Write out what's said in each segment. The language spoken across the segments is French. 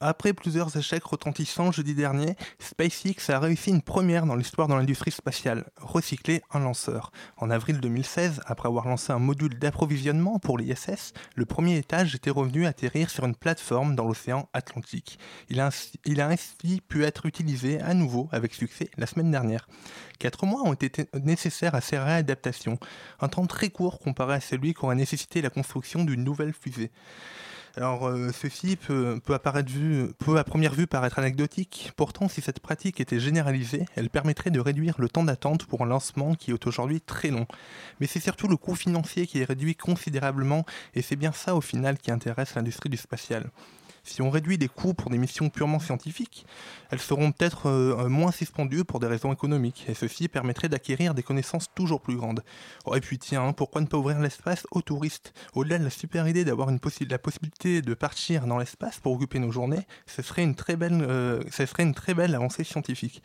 après plusieurs échecs retentissants jeudi dernier, SpaceX a réussi une première dans l'histoire de l'industrie spatiale, recycler un lanceur. En avril 2016, après avoir lancé un module d'approvisionnement pour l'ISS, le premier étage était revenu atterrir sur une plateforme dans l'océan Atlantique. Il a, ainsi, pu être utilisé à nouveau avec succès la semaine dernière. Quatre mois ont été nécessaires à ces réadaptations, un temps très court comparé à celui qu'aurait nécessité la construction d'une nouvelle fusée. Alors, euh, ceci peut, apparaître peut à première vue paraître anecdotique. Pourtant, si cette pratique était généralisée, elle permettrait de réduire le temps d'attente pour un lancement qui est aujourd'hui très long. Mais c'est surtout le coût financier qui est réduit considérablement, et c'est bien ça au final qui intéresse l'industrie du spatial. Si on réduit les coûts pour des missions purement scientifiques, elles seront peut-être euh, moins suspendues pour des raisons économiques, et ceci permettrait d'acquérir des connaissances toujours plus grandes. Oh, et puis tiens, pourquoi ne pas ouvrir l'espace aux touristes? Au-delà de la super idée d'avoir la possibilité de partir dans l'espace pour occuper nos journées, ce euh, ce serait une très belle avancée scientifique.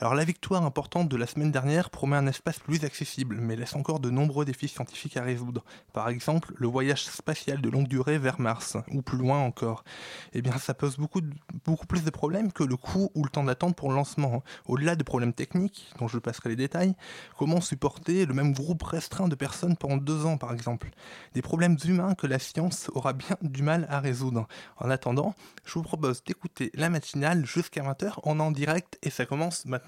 Alors la victoire importante de la semaine dernière promet un espace plus accessible, mais laisse encore de nombreux défis scientifiques à résoudre. Par exemple, le voyage spatial de longue durée vers Mars, ou plus loin encore. Eh bien, ça pose beaucoup, beaucoup plus de problèmes que le coût ou le temps d'attente pour le lancement. Au-delà de problèmes techniques, dont je passerai les détails, comment supporter le même groupe restreint de personnes pendant deux ans, par exemple? Des problèmes humains que la science aura bien du mal à résoudre. En attendant, je vous propose d'écouter la matinale jusqu'à 20h, on est en direct et ça commence maintenant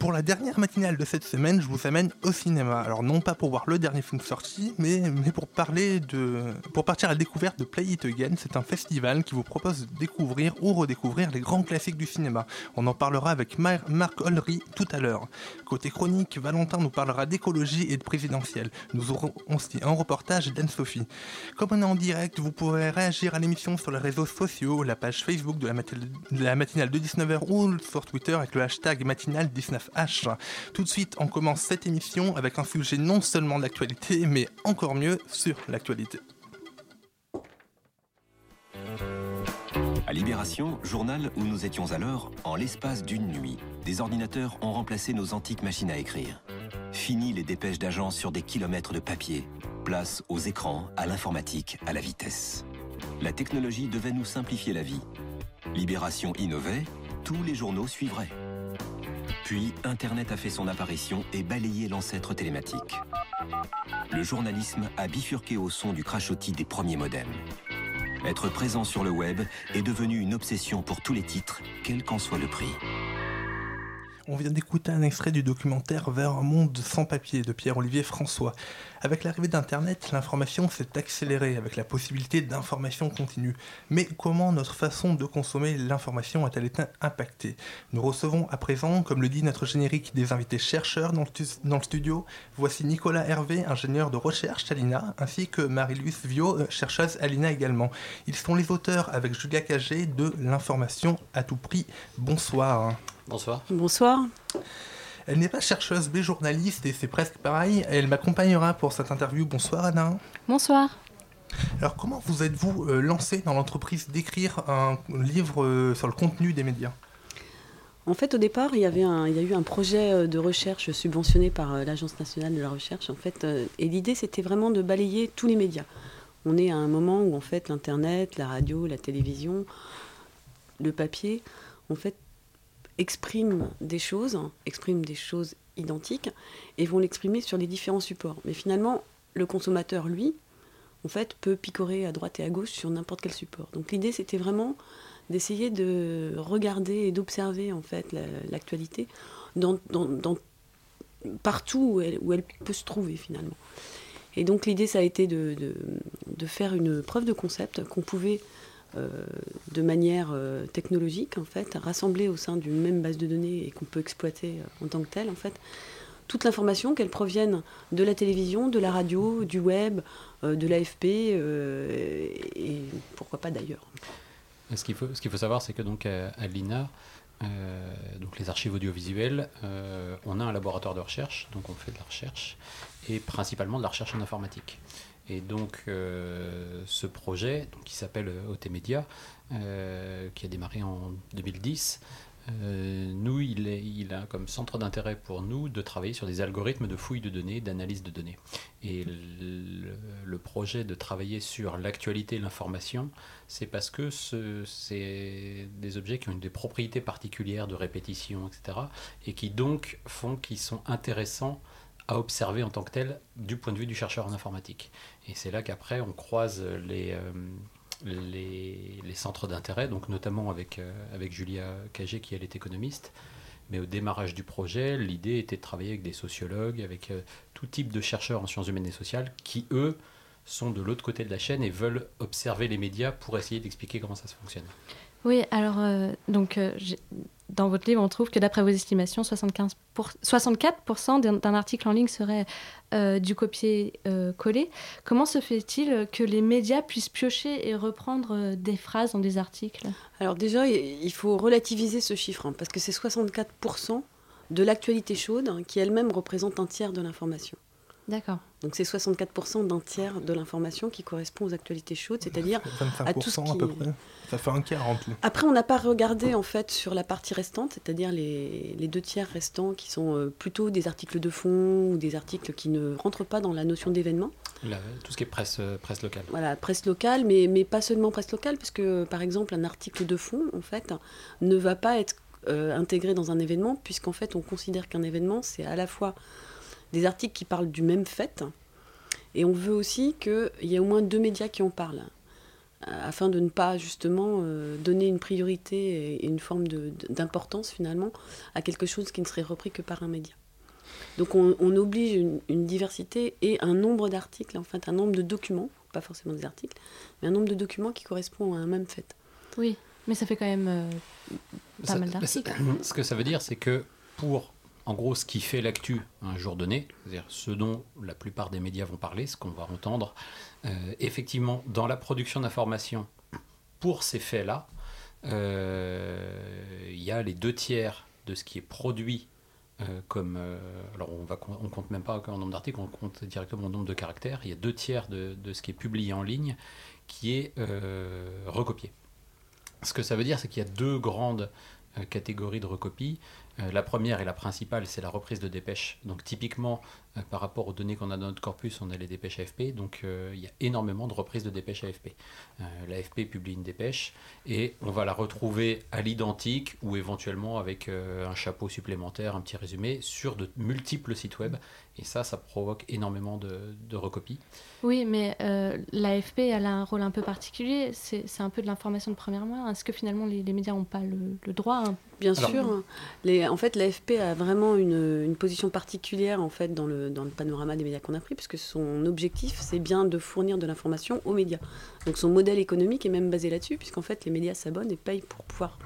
Pour la, dernière matinale de cette semaine, je vous amène au cinéma. Alors non pas pour voir le dernier film sorti, mais, mais pour parler de, pour partir à la découverte de Play It Again. C'est un festival qui vous propose de découvrir ou redécouvrir les grands classiques du cinéma. On en parlera avec Mar Marc Olry tout à l'heure. Côté chronique, Valentin nous parlera d'écologie et de présidentielle. Nous aurons aussi un reportage d'Anne-Sophie. Comme on est en direct, vous pourrez réagir à l'émission sur les réseaux sociaux, la page Facebook de la, mat de la matinale de 19h ou sur Twitter avec le hashtag matinale 19H. Tout de suite, on commence cette émission avec un sujet non seulement d'actualité, mais encore mieux sur l'actualité. À Libération, journal où nous étions alors, en l'espace d'une nuit, des ordinateurs ont remplacé nos antiques machines à écrire. Fini les dépêches d'agence sur des kilomètres de papier. Place aux écrans, à l'informatique, à la vitesse. La technologie devait nous simplifier la vie. Libération innovait, tous les journaux suivraient. Puis, Internet a fait son apparition et balayé l'ancêtre télématique. Le journalisme a bifurqué au son du crachotis des premiers modems. Être présent sur le web est devenu une obsession pour tous les titres, quel qu'en soit le prix. On vient d'écouter un extrait du documentaire Vers un monde sans papier de Pierre-Olivier François. Avec l'arrivée d'Internet, l'information s'est accélérée avec la possibilité d'information continue. Mais comment notre façon de consommer l'information a-t-elle été impactée? Nous recevons à présent, comme le dit notre générique, des invités chercheurs dans le, studio. Voici Nicolas Hervé, ingénieur de recherche à ainsi que Marie-Louise Viau, chercheuse à également. Ils sont les auteurs avec Julia Cagé de L'information à tout prix. Bonsoir. Bonsoir. Bonsoir. Elle n'est pas chercheuse mais journaliste et c'est presque pareil. Elle m'accompagnera pour cette interview. Bonsoir Anna. Bonsoir. Alors comment vous êtes-vous euh, lancé dans l'entreprise d'écrire un livre euh, sur le contenu des médias? En fait, au départ, il y, avait un, il y a eu un projet de recherche subventionné par euh, l'Agence nationale de la recherche. En fait, euh, et l'idée, c'était vraiment de balayer tous les médias. On est à un moment où en fait l'internet, la radio, la télévision, le papier, en fait expriment des choses, expriment des choses identiques et vont l'exprimer sur les différents supports. Mais finalement, le consommateur, lui, en fait, peut picorer à droite et à gauche sur n'importe quel support. Donc l'idée, c'était vraiment d'essayer de regarder et d'observer en fait l'actualité partout où elle, peut se trouver finalement. Et donc l'idée, ça a été de faire une preuve de concept qu'on pouvait de manière technologique en fait rassembler au sein d'une même base de données et qu'on peut exploiter en tant que telle en fait toute l'information, qu'elle provienne de la télévision, de la radio, du web, de l'AFP et pourquoi pas d'ailleurs. Ce qu'il faut, ce qu'il faut savoir, c'est que donc à, l'INA, donc les archives audiovisuelles, on a un laboratoire de recherche, donc on fait de la recherche, et principalement de la recherche en informatique. Et donc ce projet, donc, qui s'appelle OT Media, qui a démarré en 2010, euh, nous, il, a comme centre d'intérêt pour nous de travailler sur des algorithmes de fouille de données, d'analyse de données. Et le, projet de travailler sur l'actualité et l'information, c'est parce que c'est des objets qui ont des propriétés particulières de répétition, etc. Et qui donc font qu'ils sont intéressants à observer en tant que tels du point de vue du chercheur en informatique. Et c'est là qu'après on croise les, euh, les, centres d'intérêt, donc notamment avec, euh, avec Julia Cagé qui elle est économiste. Mais au démarrage du projet, l'idée était de travailler avec des sociologues, avec euh, tout type de chercheurs en sciences humaines et sociales, qui eux sont de l'autre côté de la chaîne et veulent observer les médias pour essayer d'expliquer comment ça se fonctionne. Oui, alors donc dans votre livre, on trouve que d'après vos estimations, 75 pour, 64% d'un article en ligne serait euh, du copier-coller. Comment se fait-il que les médias puissent piocher et reprendre euh, des phrases dans des articles? Alors déjà, il faut relativiser ce chiffre, hein, parce que c'est 64% de l'actualité chaude hein, qui elle-même représente un tiers de l'information. D'accord. Donc c'est 64% d'un tiers de l'information qui correspond aux actualités chaudes, c'est-à-dire à tout ce qui... à peu près. Ça fait un quart en tout. Après, on n'a pas regardé en fait sur la partie restante, c'est-à-dire les, les, deux tiers restants qui sont euh, plutôt des articles de fond ou des articles qui ne rentrent pas dans la notion d'événement. Tout ce qui est presse, euh, presse locale. Voilà, presse locale, mais, mais pas seulement presse locale, puisque par exemple un article de fond, en fait, ne va pas être euh, intégré dans un événement, puisqu'en fait on considère qu'un événement, c'est à la fois des articles qui parlent du même fait. Et on veut aussi qu'il y ait au moins deux médias qui en parlent, euh, afin de ne pas justement euh, donner une priorité et une forme d'importance finalement à quelque chose qui ne serait repris que par un média. Donc on, oblige une, diversité et un nombre d'articles, en fait un nombre de documents, pas forcément des articles, mais un nombre de documents qui correspond à un même fait. Oui, mais ça fait quand même euh, pas mal d'articles. Ce que ça veut dire, c'est que pour en gros ce qui fait l'actu un jour donné, c'est-à-dire ce dont la plupart des médias vont parler, ce qu'on va entendre. Euh, effectivement, dans la production d'informations, pour ces faits-là, euh, il y a les deux tiers de ce qui est produit euh, comme... alors on on compte même pas en nombre d'articles, on compte directement en nombre de caractères. Il y a deux tiers de ce qui est publié en ligne qui est recopié. Ce que ça veut dire, c'est qu'il y a deux grandes catégories de recopies. Euh, la première et la principale, c'est la reprise de dépêches. Donc typiquement, euh, par rapport aux données qu'on a dans notre corpus, on a les dépêches AFP. Donc euh, il y a énormément de reprises de dépêches AFP. L'AFP publie une dépêche et on va la retrouver à l'identique ou éventuellement avec un chapeau supplémentaire, un petit résumé sur de multiples sites web. Et ça, ça provoque énormément de, de recopies. Oui, mais l'AFP, elle a un rôle un peu particulier. C'est un peu de l'information de première main. Est-ce que finalement les, médias n'ont pas le, droit hein? Bien sûr. Les, en fait, l'AFP a vraiment une, position particulière en fait dans le, panorama des médias qu'on a pris, puisque son objectif, c'est bien de fournir de l'information aux médias. Donc son modèle économique est même basé là-dessus, puisqu'en fait, les médias s'abonnent et payent pour pouvoir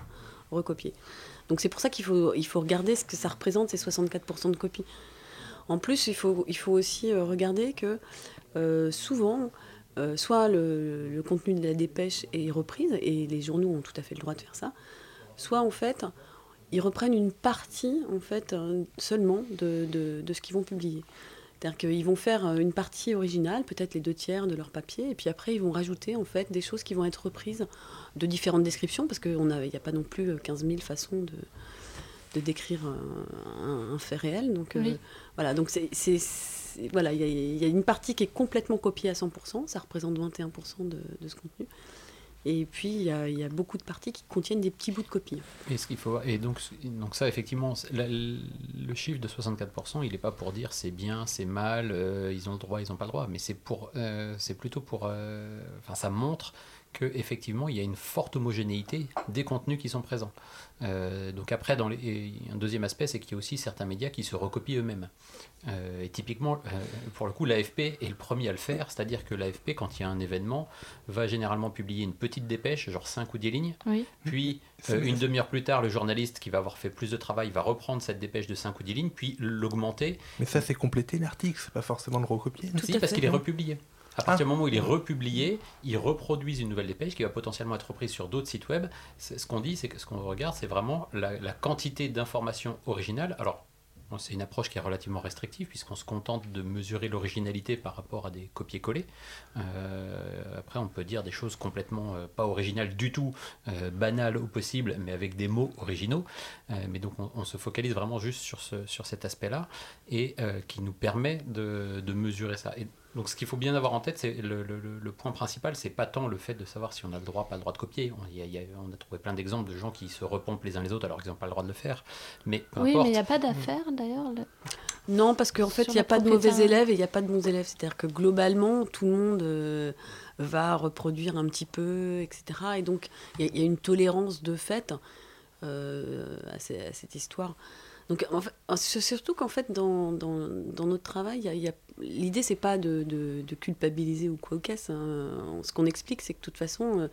recopier. Donc c'est pour ça qu'il faut, il faut regarder ce que ça représente, ces 64% de copies. En plus, il faut, il faut aussi euh, regarder que euh, souvent, euh, soit le, le, contenu de la dépêche est reprise, et les journaux ont tout à fait le droit de faire ça, soit en fait, ils reprennent une partie en fait euh, seulement de, de, ce qu'ils vont publier. C'est-à-dire qu'ils vont faire euh, une partie originale, peut-être les deux tiers de leur papier, et puis après ils vont rajouter en fait des choses qui vont être reprises de différentes descriptions, parce qu'il n'y a pas non plus 15 euh, 000 façons de, de décrire un, fait réel. Donc voilà, donc c'est, voilà, il y, a une partie qui est complètement copiée à 100%, ça représente 21% de, de ce contenu. Et puis, il y, a, beaucoup de parties qui contiennent des petits bouts de copie. Et, ce faut, et donc, donc ça, effectivement, le chiffre de 64%, il n'est pas pour dire c'est bien, c'est mal, euh, ils ont le droit, ils n'ont pas le droit, mais c'est euh, plutôt pour, euh, enfin, ça montre qu'effectivement, il y a une forte homogénéité des contenus qui sont présents. Euh, donc après, dans les, un deuxième aspect, c'est qu'il y a aussi certains médias qui se recopient eux-mêmes. Euh, et typiquement, euh, pour le coup, l'AFP est le premier à le faire, c'est-à-dire que l'AFP, quand il y a un événement, va généralement publier une petite dépêche, genre 5 ou 10 lignes, puis une demi-heure plus tard, le journaliste qui va avoir fait plus de travail va reprendre cette dépêche de 5 ou 10 lignes, puis l'augmenter. Mais ça, c'est compléter l'article, c'est pas forcément le recopier. Si, parce qu'il est republié. À partir du moment où il est republié, ils reproduisent une nouvelle dépêche qui va potentiellement être reprise sur d'autres sites web. Ce qu'on dit, c'est que ce qu'on regarde, c'est vraiment la, la quantité d'informations originales. Alors, c'est une approche qui est relativement restrictive puisqu'on se contente de mesurer l'originalité par rapport à des copier-coller. Euh, après, on peut dire des choses complètement euh, pas originales du tout, euh, banales au possible, mais avec des mots originaux. mais donc, on, se focalise vraiment juste sur, ce, sur cet aspect-là et qui nous permet de, de mesurer ça. Et donc ce qu'il faut bien avoir en tête, c'est le, le, point principal, c'est pas tant le fait de savoir si on a le droit, pas le droit de copier. On, on a trouvé plein d'exemples de gens qui se repompent les uns les autres alors qu'ils n'ont pas le droit de le faire. Mais oui, mais il n'y a pas d'affaire d'ailleurs. Non, parce qu'en fait, il n'y a pas de mauvais élèves et il n'y a pas de bons élèves. C'est-à-dire que globalement, tout le monde euh, va reproduire un petit peu, etc. Et donc, il y, a une tolérance de fait euh, à, cette histoire. Donc, c'est surtout qu'en fait, dans, dans, dans, notre travail, il y a, l'idée, c'est pas de, de, culpabiliser ou quoi au caisse. Hein. Ce qu'on explique, c'est que de toute façon, euh,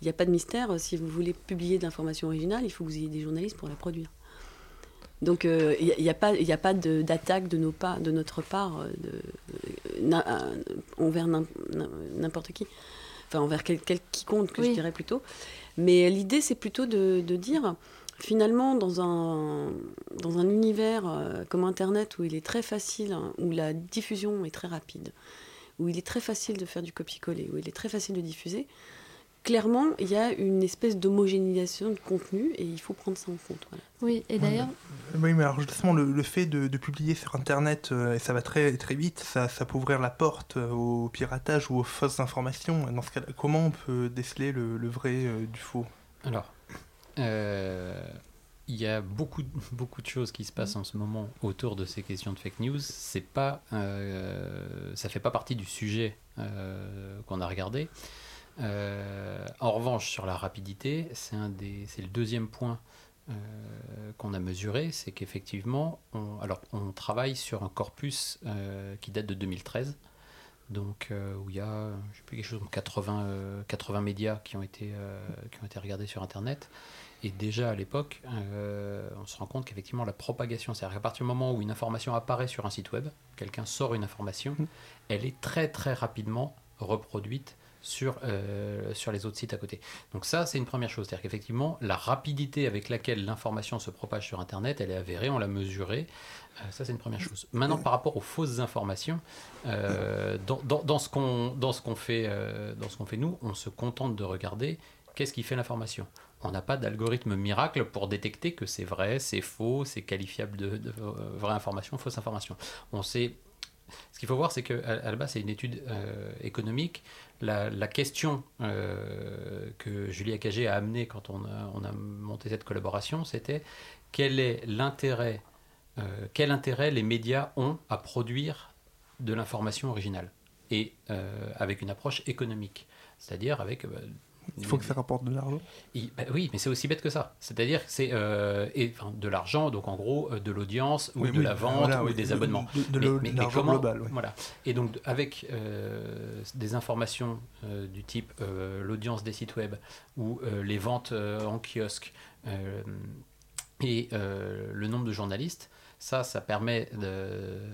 il n'y a pas de mystère. Si vous voulez publier de l'information originale, il faut que vous ayez des journalistes pour la produire. Donc, euh, il n'y a, a, pas, a pas d'attaque de, nos pas, de notre part euh, de, envers n'importe qui. Enfin, envers quel, quiconque, que je dirais plutôt. Mais l'idée, c'est plutôt de, de dire finalement, dans un, dans un univers euh, comme Internet où il est très facile, hein, où la diffusion est très rapide, où il est très facile de faire du copier-coller, où il est très facile de diffuser, clairement, il y a une espèce d'homogénéisation de contenu et il faut prendre ça en compte. Oui, et d'ailleurs. Oui, mais alors justement, le, fait de, publier sur Internet, euh, et ça va très, très vite, ça, ça peut ouvrir la porte euh, au piratage ou aux fausses informations. Dans ce cas comment on peut déceler le, le vrai du faux? Alors, il y a beaucoup, beaucoup de choses qui se passent en ce moment autour de ces questions de fake news. C'est pas, euh, ça fait pas partie du sujet euh, qu'on a regardé. en revanche, sur la rapidité, c'est un des, c'est le deuxième point qu'on a mesuré, c'est qu'effectivement, on, alors on travaille sur un corpus qui date de 2013 donc où il y a quelque chose 80 80 médias qui ont été qui ont été regardés sur internet et déjà à l'époque, euh, on se rend compte qu'effectivement la propagation, c'est-à-dire qu'à partir du moment où une information apparaît sur un site web, quelqu'un sort une information, mmh. elle est très très rapidement reproduite sur, euh, sur les autres sites à côté. Donc ça, c'est une première chose. C'est-à-dire qu'effectivement, la rapidité avec laquelle l'information se propage sur Internet, elle est avérée, on l'a mesurée. Euh, ça, c'est une première chose. Maintenant, par rapport aux fausses informations, dans, dans, dans, ce qu'on fait, dans ce qu'on fait nous, on se contente de regarder qu'est-ce qui fait l'information on n'a pas d'algorithme miracle pour détecter que c'est vrai, c'est faux, c'est qualifiable de, euh, vraie information, fausse information. On sait. Ce qu'il faut voir, c'est base, c'est une étude euh, économique. La, question euh, que Julie Acagé a amenée quand on a, monté cette collaboration, c'était quel est l'intérêt, quel intérêt les médias ont à produire de l'information originale et avec une approche économique, c'est-à-dire avec il faut que ça rapporte de l'argent bah Oui, mais c'est aussi bête que ça. C'est-à-dire que c'est euh, de l'argent, donc en gros euh, de l'audience ou de la vente ou des abonnements. De, l'argent global. Voilà. Et donc avec euh, des informations du type l'audience des sites web ou les ventes en kiosque et le nombre de journalistes, ça, ça permet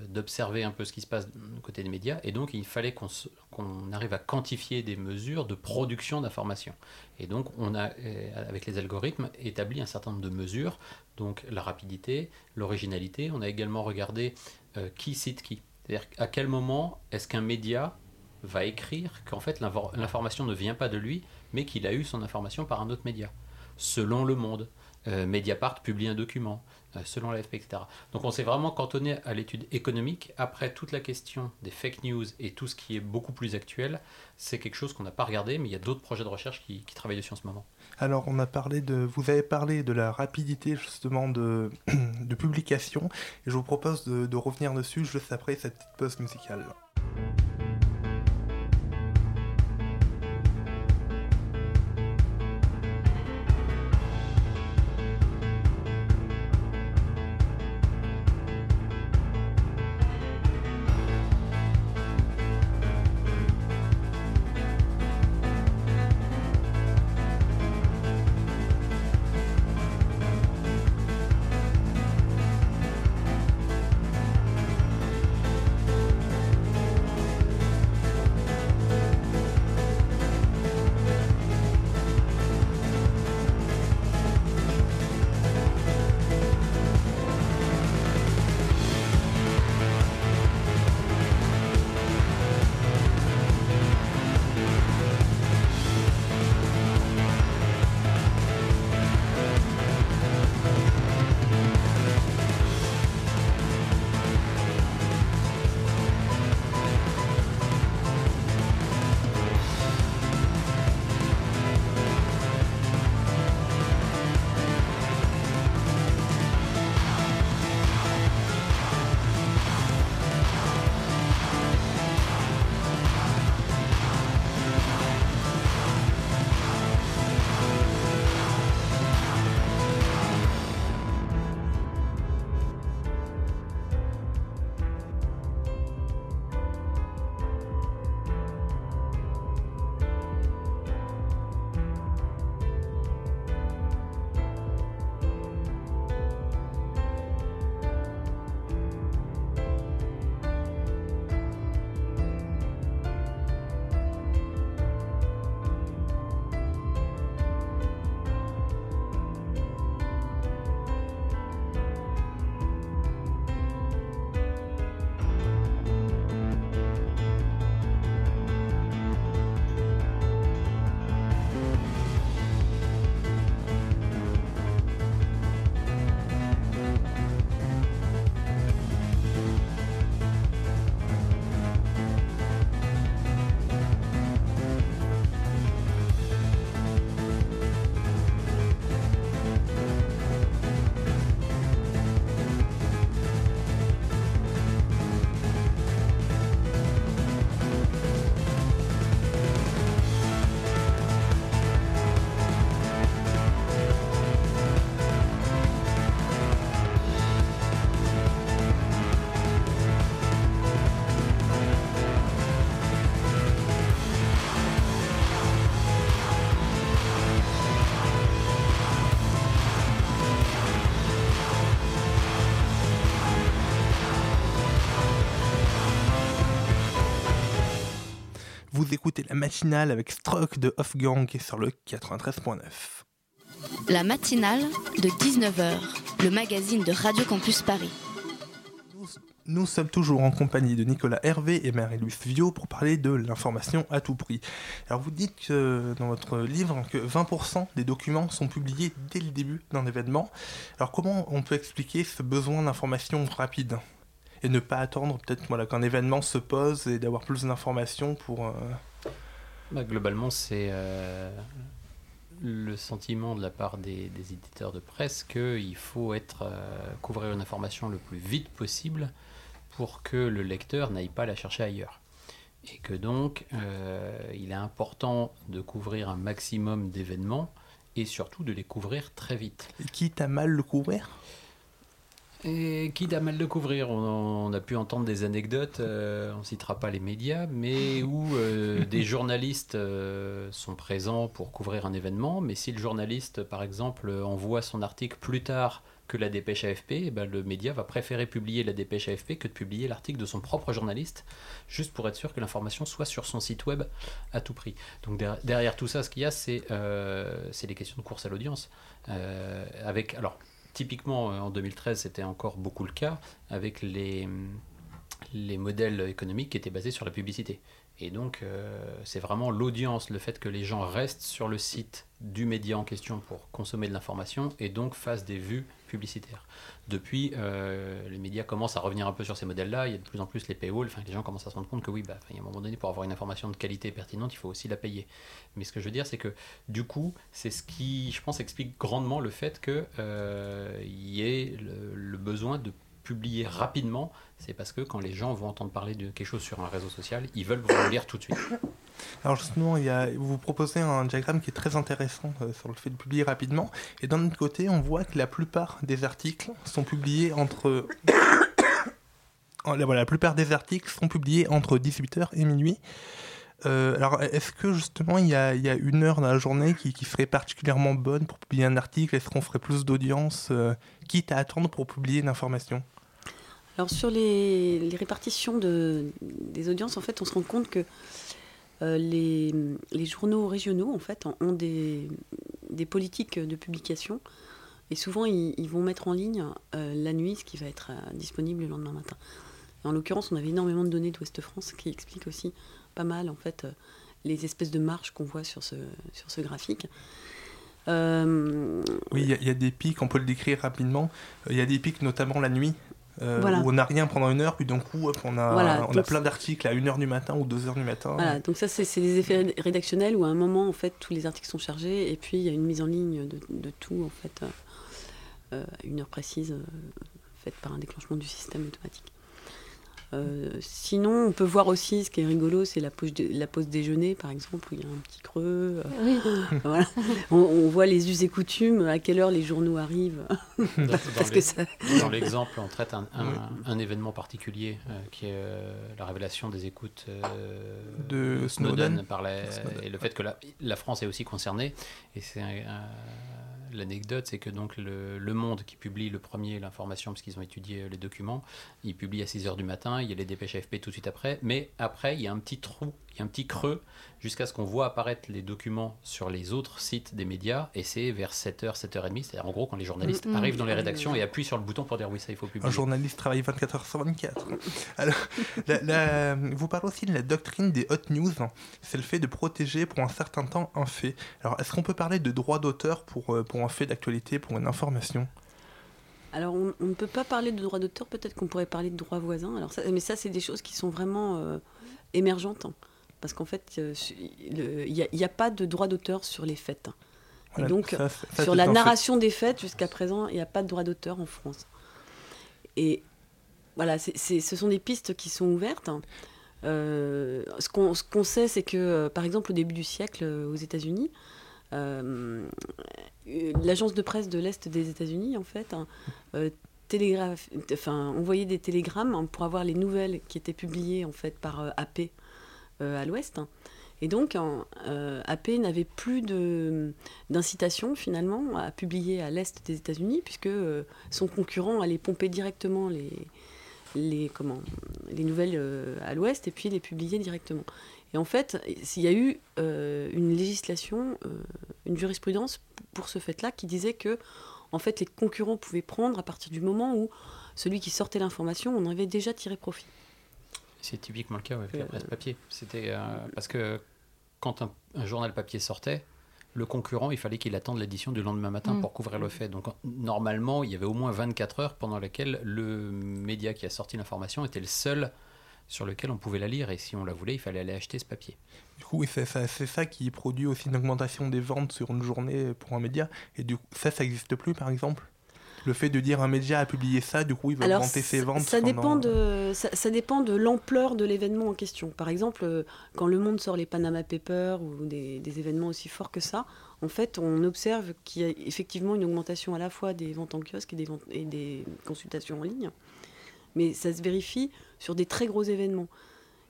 d'observer un peu ce qui se passe du côté des médias. Et donc, il fallait qu'on arrive à quantifier des mesures de production d'informations. Et donc, on a, euh, avec les algorithmes, établi un certain nombre de mesures. Donc, la rapidité, l'originalité. On a également regardé euh, qui cite qui. C'est-à-dire à quel moment est-ce qu'un média va écrire qu'en fait l'information ne vient pas de lui, mais qu'il a eu son information par un autre média. Selon le monde, euh, Mediapart publie un document. Euh, selon l'AFP, etc. Donc on s'est vraiment cantonné à l'étude économique. Après, toute la question des fake news et tout ce qui est beaucoup plus actuel, c'est quelque chose qu'on n'a pas regardé, mais il y a d'autres projets de recherche qui, travaillent dessus en ce moment. Alors, on a parlé de, vous avez parlé de la rapidité justement de, publication, et je vous propose de revenir dessus juste après cette petite pause musicale. Écoutez la matinale avec Stroke de Off Gang qui est sur le 93.9. La matinale de 19h, le magazine de Radio Campus Paris. Nous sommes toujours en compagnie de Nicolas Hervé et Marie-Louise Viau pour parler de l'information à tout prix. Alors vous dites que dans votre livre que 20% des documents sont publiés dès le début d'un événement. Alors comment on peut expliquer ce besoin d'information rapide? Et ne pas attendre peut-être voilà, qu'un événement se pose et d'avoir plus d'informations pour... Euh, bah, globalement c'est euh, le sentiment de la part des, éditeurs de presse qu'il faut être, euh, couvrir une information le plus vite possible pour que le lecteur n'aille pas la chercher ailleurs. Et que donc, il est important de couvrir un maximum d'événements et surtout de les couvrir très vite. Quitte à mal le couvrir? Et quitte à mal le couvrir, on, a pu entendre des anecdotes, euh, on ne citera pas les médias, mais où euh, des journalistes sont présents pour couvrir un événement, mais si le journaliste, par exemple, envoie son article plus tard que la dépêche AFP, eh ben, le média va préférer publier la dépêche AFP que de publier l'article de son propre journaliste, juste pour être sûr que l'information soit sur son site web à tout prix. Donc derrière tout ça, ce qu'il y a, c'est euh, les questions de course à l'audience. Euh, avec, alors, typiquement, euh, en 2013, c'était encore beaucoup le cas, avec les, les modèles économiques qui étaient basés sur la publicité. Et donc, euh, c'est vraiment l'audience, le fait que les gens restent sur le site du média en question pour consommer de l'information et donc fassent des vues publicitaires. Depuis, euh, les médias commencent à revenir un peu sur ces modèles-là. Il y a de plus en plus les paywalls. Enfin, les gens commencent à se rendre compte que oui, bah, il y a un moment donné, pour avoir une information de qualité pertinente, il faut aussi la payer. Mais ce que je veux dire, c'est que du coup, c'est ce qui, je pense, explique grandement le fait qu'il euh, y ait le besoin de publier rapidement, c'est parce que quand les gens vont entendre parler de quelque chose sur un réseau social, ils veulent vous le lire tout de suite. Alors justement, vous proposez un diagramme qui est très intéressant euh, sur le fait de publier rapidement. Et d'un autre côté, on voit que la plupart des articles sont publiés entre... la plupart des articles sont publiés entre 18h et minuit. Euh, alors, est-ce que justement il y, a, une heure dans la journée qui, serait particulièrement bonne pour publier un article? Est-ce qu'on ferait plus d'audience, euh, quitte à attendre pour publier une information? Alors sur les, répartitions de, des audiences, en fait, on se rend compte que euh, les, journaux régionaux, en fait, ont des, politiques de publication. Et souvent, ils, vont mettre en ligne la nuit, ce qui va être disponible le lendemain matin. en l'occurrence, on avait énormément de données d'Ouest France qui expliquent aussi pas mal, en fait, les espèces de marges qu'on voit sur ce, sur ce graphique. Oui, il y, a des pics, on peut le décrire rapidement. Il y a des pics notamment la nuit, euh, où on n'a rien pendant une heure, puis d'un coup, on a, on a plein d'articles à 1h du matin ou 2h du matin. Voilà, donc ça, c'est des effets rédactionnels où à un moment, en fait, tous les articles sont chargés, et puis il y a une mise en ligne de, de tout, en fait, euh, à une heure précise, euh, faite par un déclenchement du système automatique. Euh, sinon, on peut voir aussi, ce qui est rigolo, c'est la pause, la pause déjeuner, par exemple, où il y a un petit creux. Euh, on, voit les us et coutumes, à quelle heure les journaux arrivent. Dans, l'exemple, on traite un, événement particulier, euh, qui est la révélation des écoutes de Snowden, par et le fait que la, la, France est aussi concernée. Et c'est l'anecdote, c'est que donc le, le, Monde qui publie le premier l'information, parce qu'ils ont étudié les documents, il publie à 6 h du matin, il y a les dépêches AFP tout de suite après, mais après, il y a un petit trou un petit creux jusqu'à ce qu'on voit apparaître les documents sur les autres sites des médias, et c'est vers 7h, 7h30, c'est-à-dire en gros quand les journalistes mm, mm. arrivent dans les rédactions et appuient sur le bouton pour dire oui, ça il faut publier. Un journaliste travaille 24h sur 24. Alors, vous parlez aussi de la doctrine des hot news, c'est le fait de protéger pour un certain temps un fait. Alors est-ce qu'on peut parler de droit d'auteur pour, euh, pour un fait d'actualité, pour une information? Alors, on, ne peut pas parler de droit d'auteur, peut-être qu'on pourrait parler de droit voisin. Alors mais ça, c'est des choses qui sont vraiment euh, émergentes. Hein parce qu'en fait, euh, il n'y a, pas de droit d'auteur sur les fêtes. et donc, sur la narration des fêtes, jusqu'à présent, il n'y a pas de droit d'auteur en France. Et voilà, ce sont des pistes qui sont ouvertes. Euh, ce qu'on sait, c'est que, euh, par exemple, au début du siècle, aux États-Unis, l'agence de presse de l'Est des États-Unis, en fait, hein, enfin, envoyait des télégrammes pour avoir les nouvelles qui étaient publiées en fait par AP à l'ouest. Et donc, euh, AP n'avait plus d'incitation finalement à publier à l'est des États-Unis, puisque euh, son concurrent allait pomper directement les, les, comment, les nouvelles à l'ouest et puis les publier directement. Et en fait, il y a eu une législation, une jurisprudence pour ce fait-là qui disait que en fait, les concurrents pouvaient prendre à partir du moment où celui qui sortait l'information, on avait déjà tiré profit. C'est typiquement le cas avec la presse papier. C'était parce que quand un, journal papier sortait, le concurrent, il fallait qu'il attende l'édition du lendemain matin mm. pour couvrir le fait. Donc normalement, il y avait au moins 24 heures pendant lesquelles le média qui a sorti l'information était le seul sur lequel on pouvait la lire. Et si on la voulait, il fallait aller acheter ce papier. Du coup, c'est ça, ça, qui produit aussi une augmentation des ventes sur une journée pour un média. Et du coup, ça, ça n'existe plus, par exemple? Le fait de dire un média a publié ça, du coup, il va augmenter ses ventes ça dépend de ça, dépend de l'ampleur de l'événement en question. Par exemple, euh, quand Le Monde sort les Panama Papers ou des, événements aussi forts que ça, en fait, on observe qu'il y a effectivement une augmentation à la fois des ventes en kiosque et des, et des consultations en ligne. Mais ça se vérifie sur des très gros événements.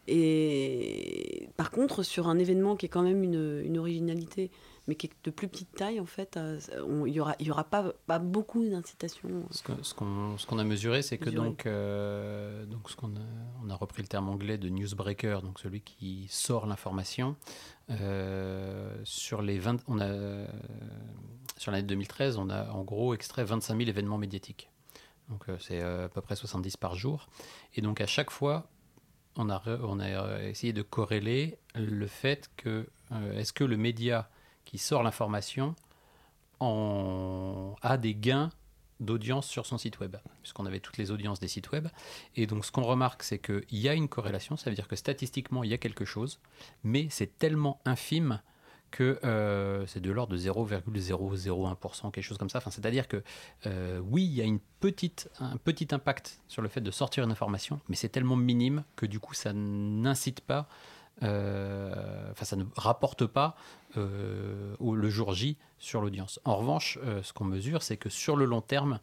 Et par contre, sur un événement qui est quand même une, une originalité, mais qui est de plus petite taille, en fait, euh, il n'y aura, y aura pas, pas beaucoup d'incitation. Ce qu'on a mesuré, c'est que donc, euh, donc ce qu'on a, on a repris le terme anglais de newsbreaker, donc celui qui sort l'information. Euh, sur les 20, on a, sur l'année 2013, on a en gros extrait 25 000 événements médiatiques. Donc c'est à peu près 70 par jour. Et donc à chaque fois, on a, on a essayé de corréler le fait que est-ce que le média qui sort l'information en... a des gains d'audience sur son site web, puisqu'on avait toutes les audiences des sites web. Et donc ce qu'on remarque, c'est qu'il y a une corrélation, ça veut dire que statistiquement, il y a quelque chose, mais c'est tellement infime que euh, c'est de l'ordre de 0,001%, quelque chose comme ça. Enfin, C'est-à-dire que euh, oui, il y a une petite, un petit impact sur le fait de sortir une information, mais c'est tellement minime que du coup, ça n'incite pas enfin ça ne rapporte pas euh, le jour J sur l'audience. En revanche, euh, ce qu'on mesure, c'est que sur le long terme,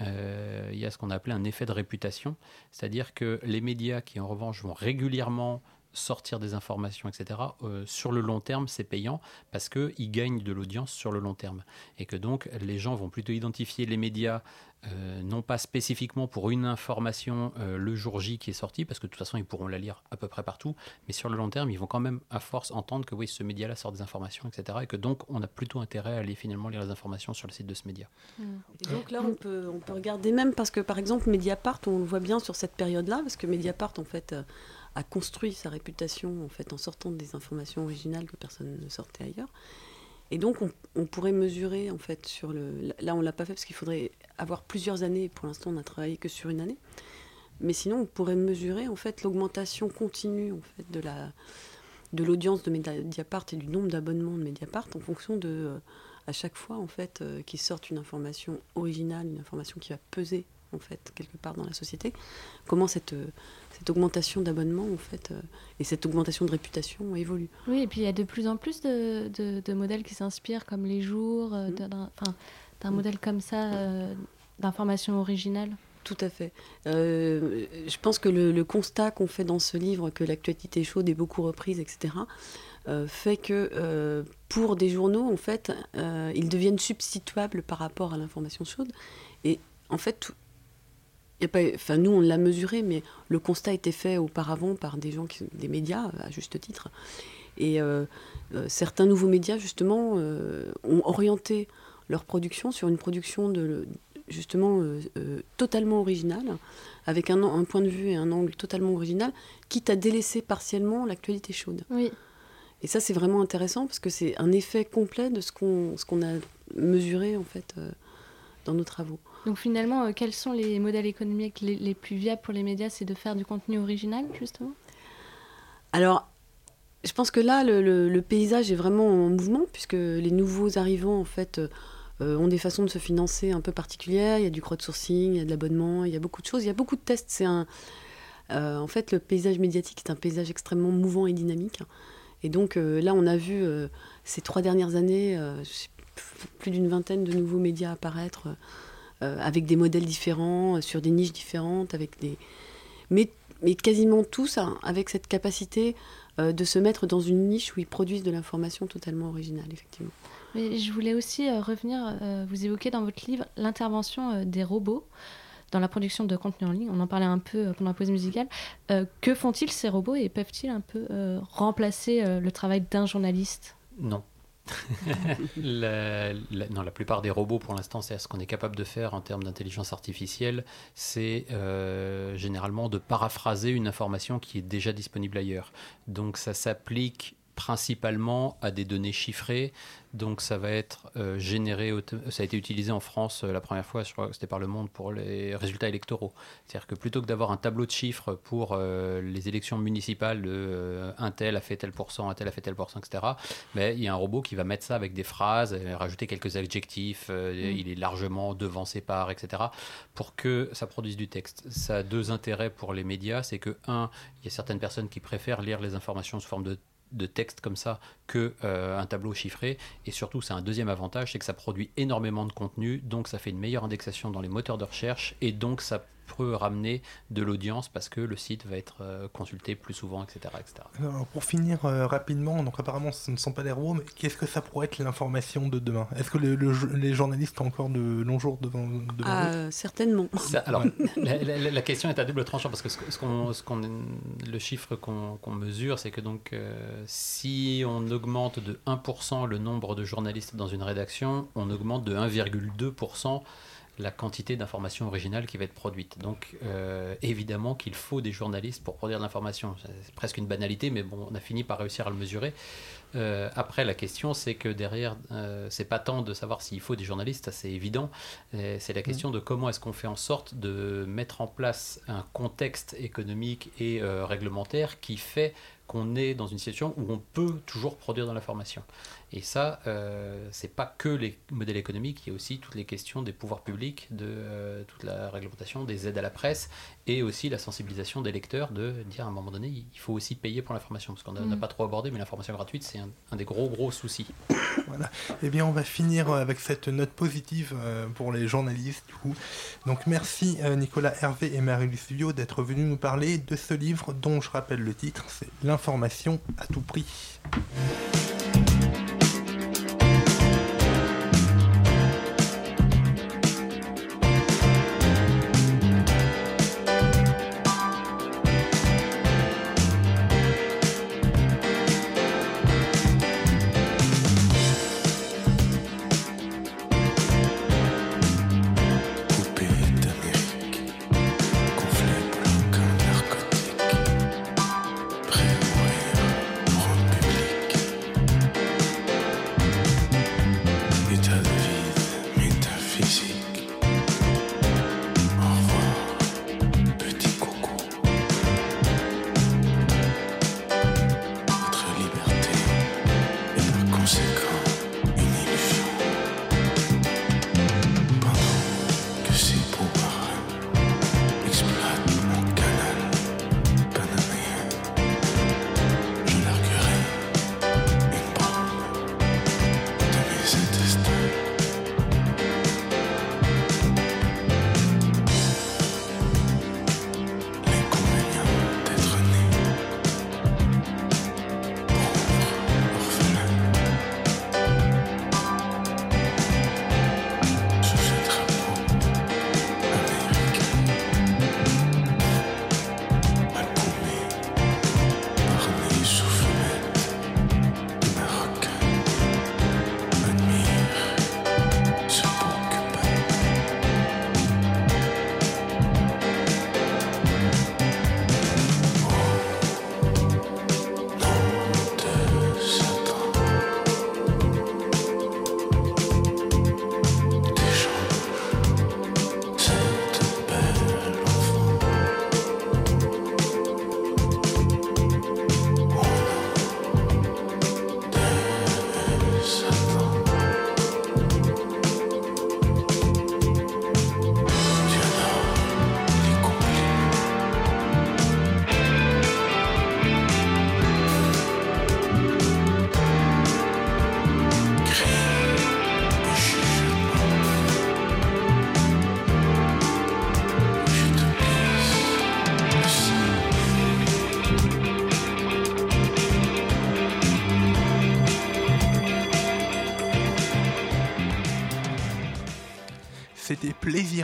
il y a ce qu'on appelait un effet de réputation, c'est-à-dire que les médias qui en revanche vont régulièrement sortir des informations, etc., sur le long terme, c'est payant parce qu'ils gagnent de l'audience sur le long terme. Et que donc, les gens vont plutôt identifier les médias euh, non pas spécifiquement pour une information euh, le jour J qui est sorti, parce que de toute façon ils pourront la lire à peu près partout, mais sur le long terme ils vont quand même à force entendre que oui ce média-là sort des informations, etc. Et que donc on a plutôt intérêt à aller finalement lire les informations sur le site de ce média. Mmh. Et donc là on peut, on peut regarder même parce que par exemple Mediapart, on le voit bien sur cette période-là, parce que Mediapart en fait euh, a construit sa réputation en fait en sortant des informations originales que personne ne sortait ailleurs. Et donc, on, pourrait mesurer, en fait, sur le. Là, on l'a pas fait parce qu'il faudrait avoir plusieurs années. Pour l'instant, on n'a travaillé que sur une année. Mais sinon, on pourrait mesurer, en fait, l'augmentation continue, en fait, de la de l'audience de Mediapart et du nombre d'abonnements de Mediapart en fonction de, euh, à chaque fois, en fait, euh, qu'ils sortent une information originale, une information qui va peser, en fait, quelque part dans la société, comment cette, euh, cette augmentation d'abonnements en fait euh, et cette augmentation de réputation évolue. Oui, et puis il y a de plus en plus de, de, modèles qui s'inspirent comme les jours, euh, mm. d'un modèle comme ça euh, d'information originale. Tout à fait. je pense que le, constat qu'on fait dans ce livre, que l'actualité chaude est beaucoup reprise, etc., fait que pour des journaux, en fait, ils deviennent substituables par rapport à l'information chaude. Et en fait, pas, enfin, nous, on l'a mesuré, mais le constat a été fait auparavant par des gens, qui, des médias, à juste titre. Et euh, euh, certains nouveaux médias, justement, euh, ont orienté leur production sur une production de, justement totalement originale, avec un, un, point de vue et un angle totalement original, quitte à délaisser partiellement l'actualité chaude. Oui. Et ça, c'est vraiment intéressant parce que c'est un effet complet de ce qu'on qu'on a mesuré, en fait, dans nos travaux. Donc finalement, euh, quels sont les modèles économiques les, plus viables pour les médias C'est de faire du contenu original, justement? Alors, je pense que là, le, paysage est vraiment en mouvement, puisque les nouveaux arrivants, en fait, euh, ont des façons de se financer un peu particulières. Il y a du crowdsourcing, il y a de l'abonnement, il y a beaucoup de choses, il y a beaucoup de tests. C'est un... Euh, en fait, le paysage médiatique est un paysage extrêmement mouvant et dynamique. Et donc là, on a vu ces trois dernières années, plus d'une vingtaine de nouveaux médias apparaître euh, avec des modèles différents, euh, sur des niches différentes, avec des... Mais, mais quasiment tous hein, avec cette capacité euh, de se mettre dans une niche où ils produisent de l'information totalement originale, effectivement. Mais je voulais aussi revenir, vous évoquez dans votre livre l'intervention des robots. dans la production de contenu en ligne. On en parlait un peu pendant la pause musicale. que font-ils ces robots et peuvent-ils un peu remplacer le travail d'un journaliste? Non. la, non, la plupart des robots, pour l'instant, c'est ce qu'on est capable de faire en termes d'intelligence artificielle, c'est généralement de paraphraser une information qui est déjà disponible ailleurs. Donc ça s'applique principalement à des données chiffrées. Donc ça va être euh, généré, ça a été utilisé en France euh, la première fois, je crois que c'était par le monde, pour les résultats électoraux. C'est-à-dire que plutôt que d'avoir un tableau de chiffres pour euh, les élections municipales de un tel a fait tel pourcent, un tel a fait tel pourcent, etc., mais il y a un robot qui va mettre ça avec des phrases, rajouter quelques adjectifs, mm. il est largement devant ses parts, etc., pour que ça produise du texte. Ça a deux intérêts pour les médias, c'est que, un, il y a certaines personnes qui préfèrent lire les informations sous forme de de texte comme ça que euh, un tableau chiffré. Et surtout c'est un deuxième avantage c'est que ça produit énormément de contenu donc ça fait une meilleure indexation dans les moteurs de recherche et donc ça peut ramener de l'audience parce que le site va être euh, consulté plus souvent, etc. pour finir euh, rapidement, donc apparemment ce ne sont pas des robots, mais qu'est-ce que ça pourrait être l'information de demain? Est-ce que les journalistes ont encore de longs jours devant, devant ah, Certainement. alors, la, question est à double tranchant parce que ce, ce qu'on, le chiffre qu'on, mesure, c'est que donc euh, si on augmente de 1% le nombre de journalistes dans une rédaction, on augmente de 1,2% la quantité d'informations originales qui va être produite. Donc euh, évidemment qu'il faut des journalistes pour produire de l'information. C'est presque une banalité, mais bon, on a fini par réussir à le mesurer. Euh, après, la question, c'est que derrière, euh, c'est pas tant de savoir s'il faut des journalistes, c'est évident. C'est la question de comment est-ce qu'on fait en sorte de mettre en place un contexte économique et réglementaire qui fait qu'on est dans une situation où on peut toujours produire de l'information. Et ça, euh, c'est pas que les modèles économiques, il y a aussi toutes les questions des pouvoirs publics, de euh, toute la réglementation, des aides à la presse, et aussi la sensibilisation des lecteurs de dire à un moment donné, il faut aussi payer pour l'information, parce qu'on n'a mm. pas trop abordé, mais l'information gratuite, c'est un, des gros, gros soucis. Voilà. Eh bien, on va finir avec cette note positive euh, pour les journalistes, du coup. Donc, merci euh, Nicolas Hervé et Marie Studio d'être venus nous parler de ce livre dont je rappelle le titre, c'est L'information à tout prix.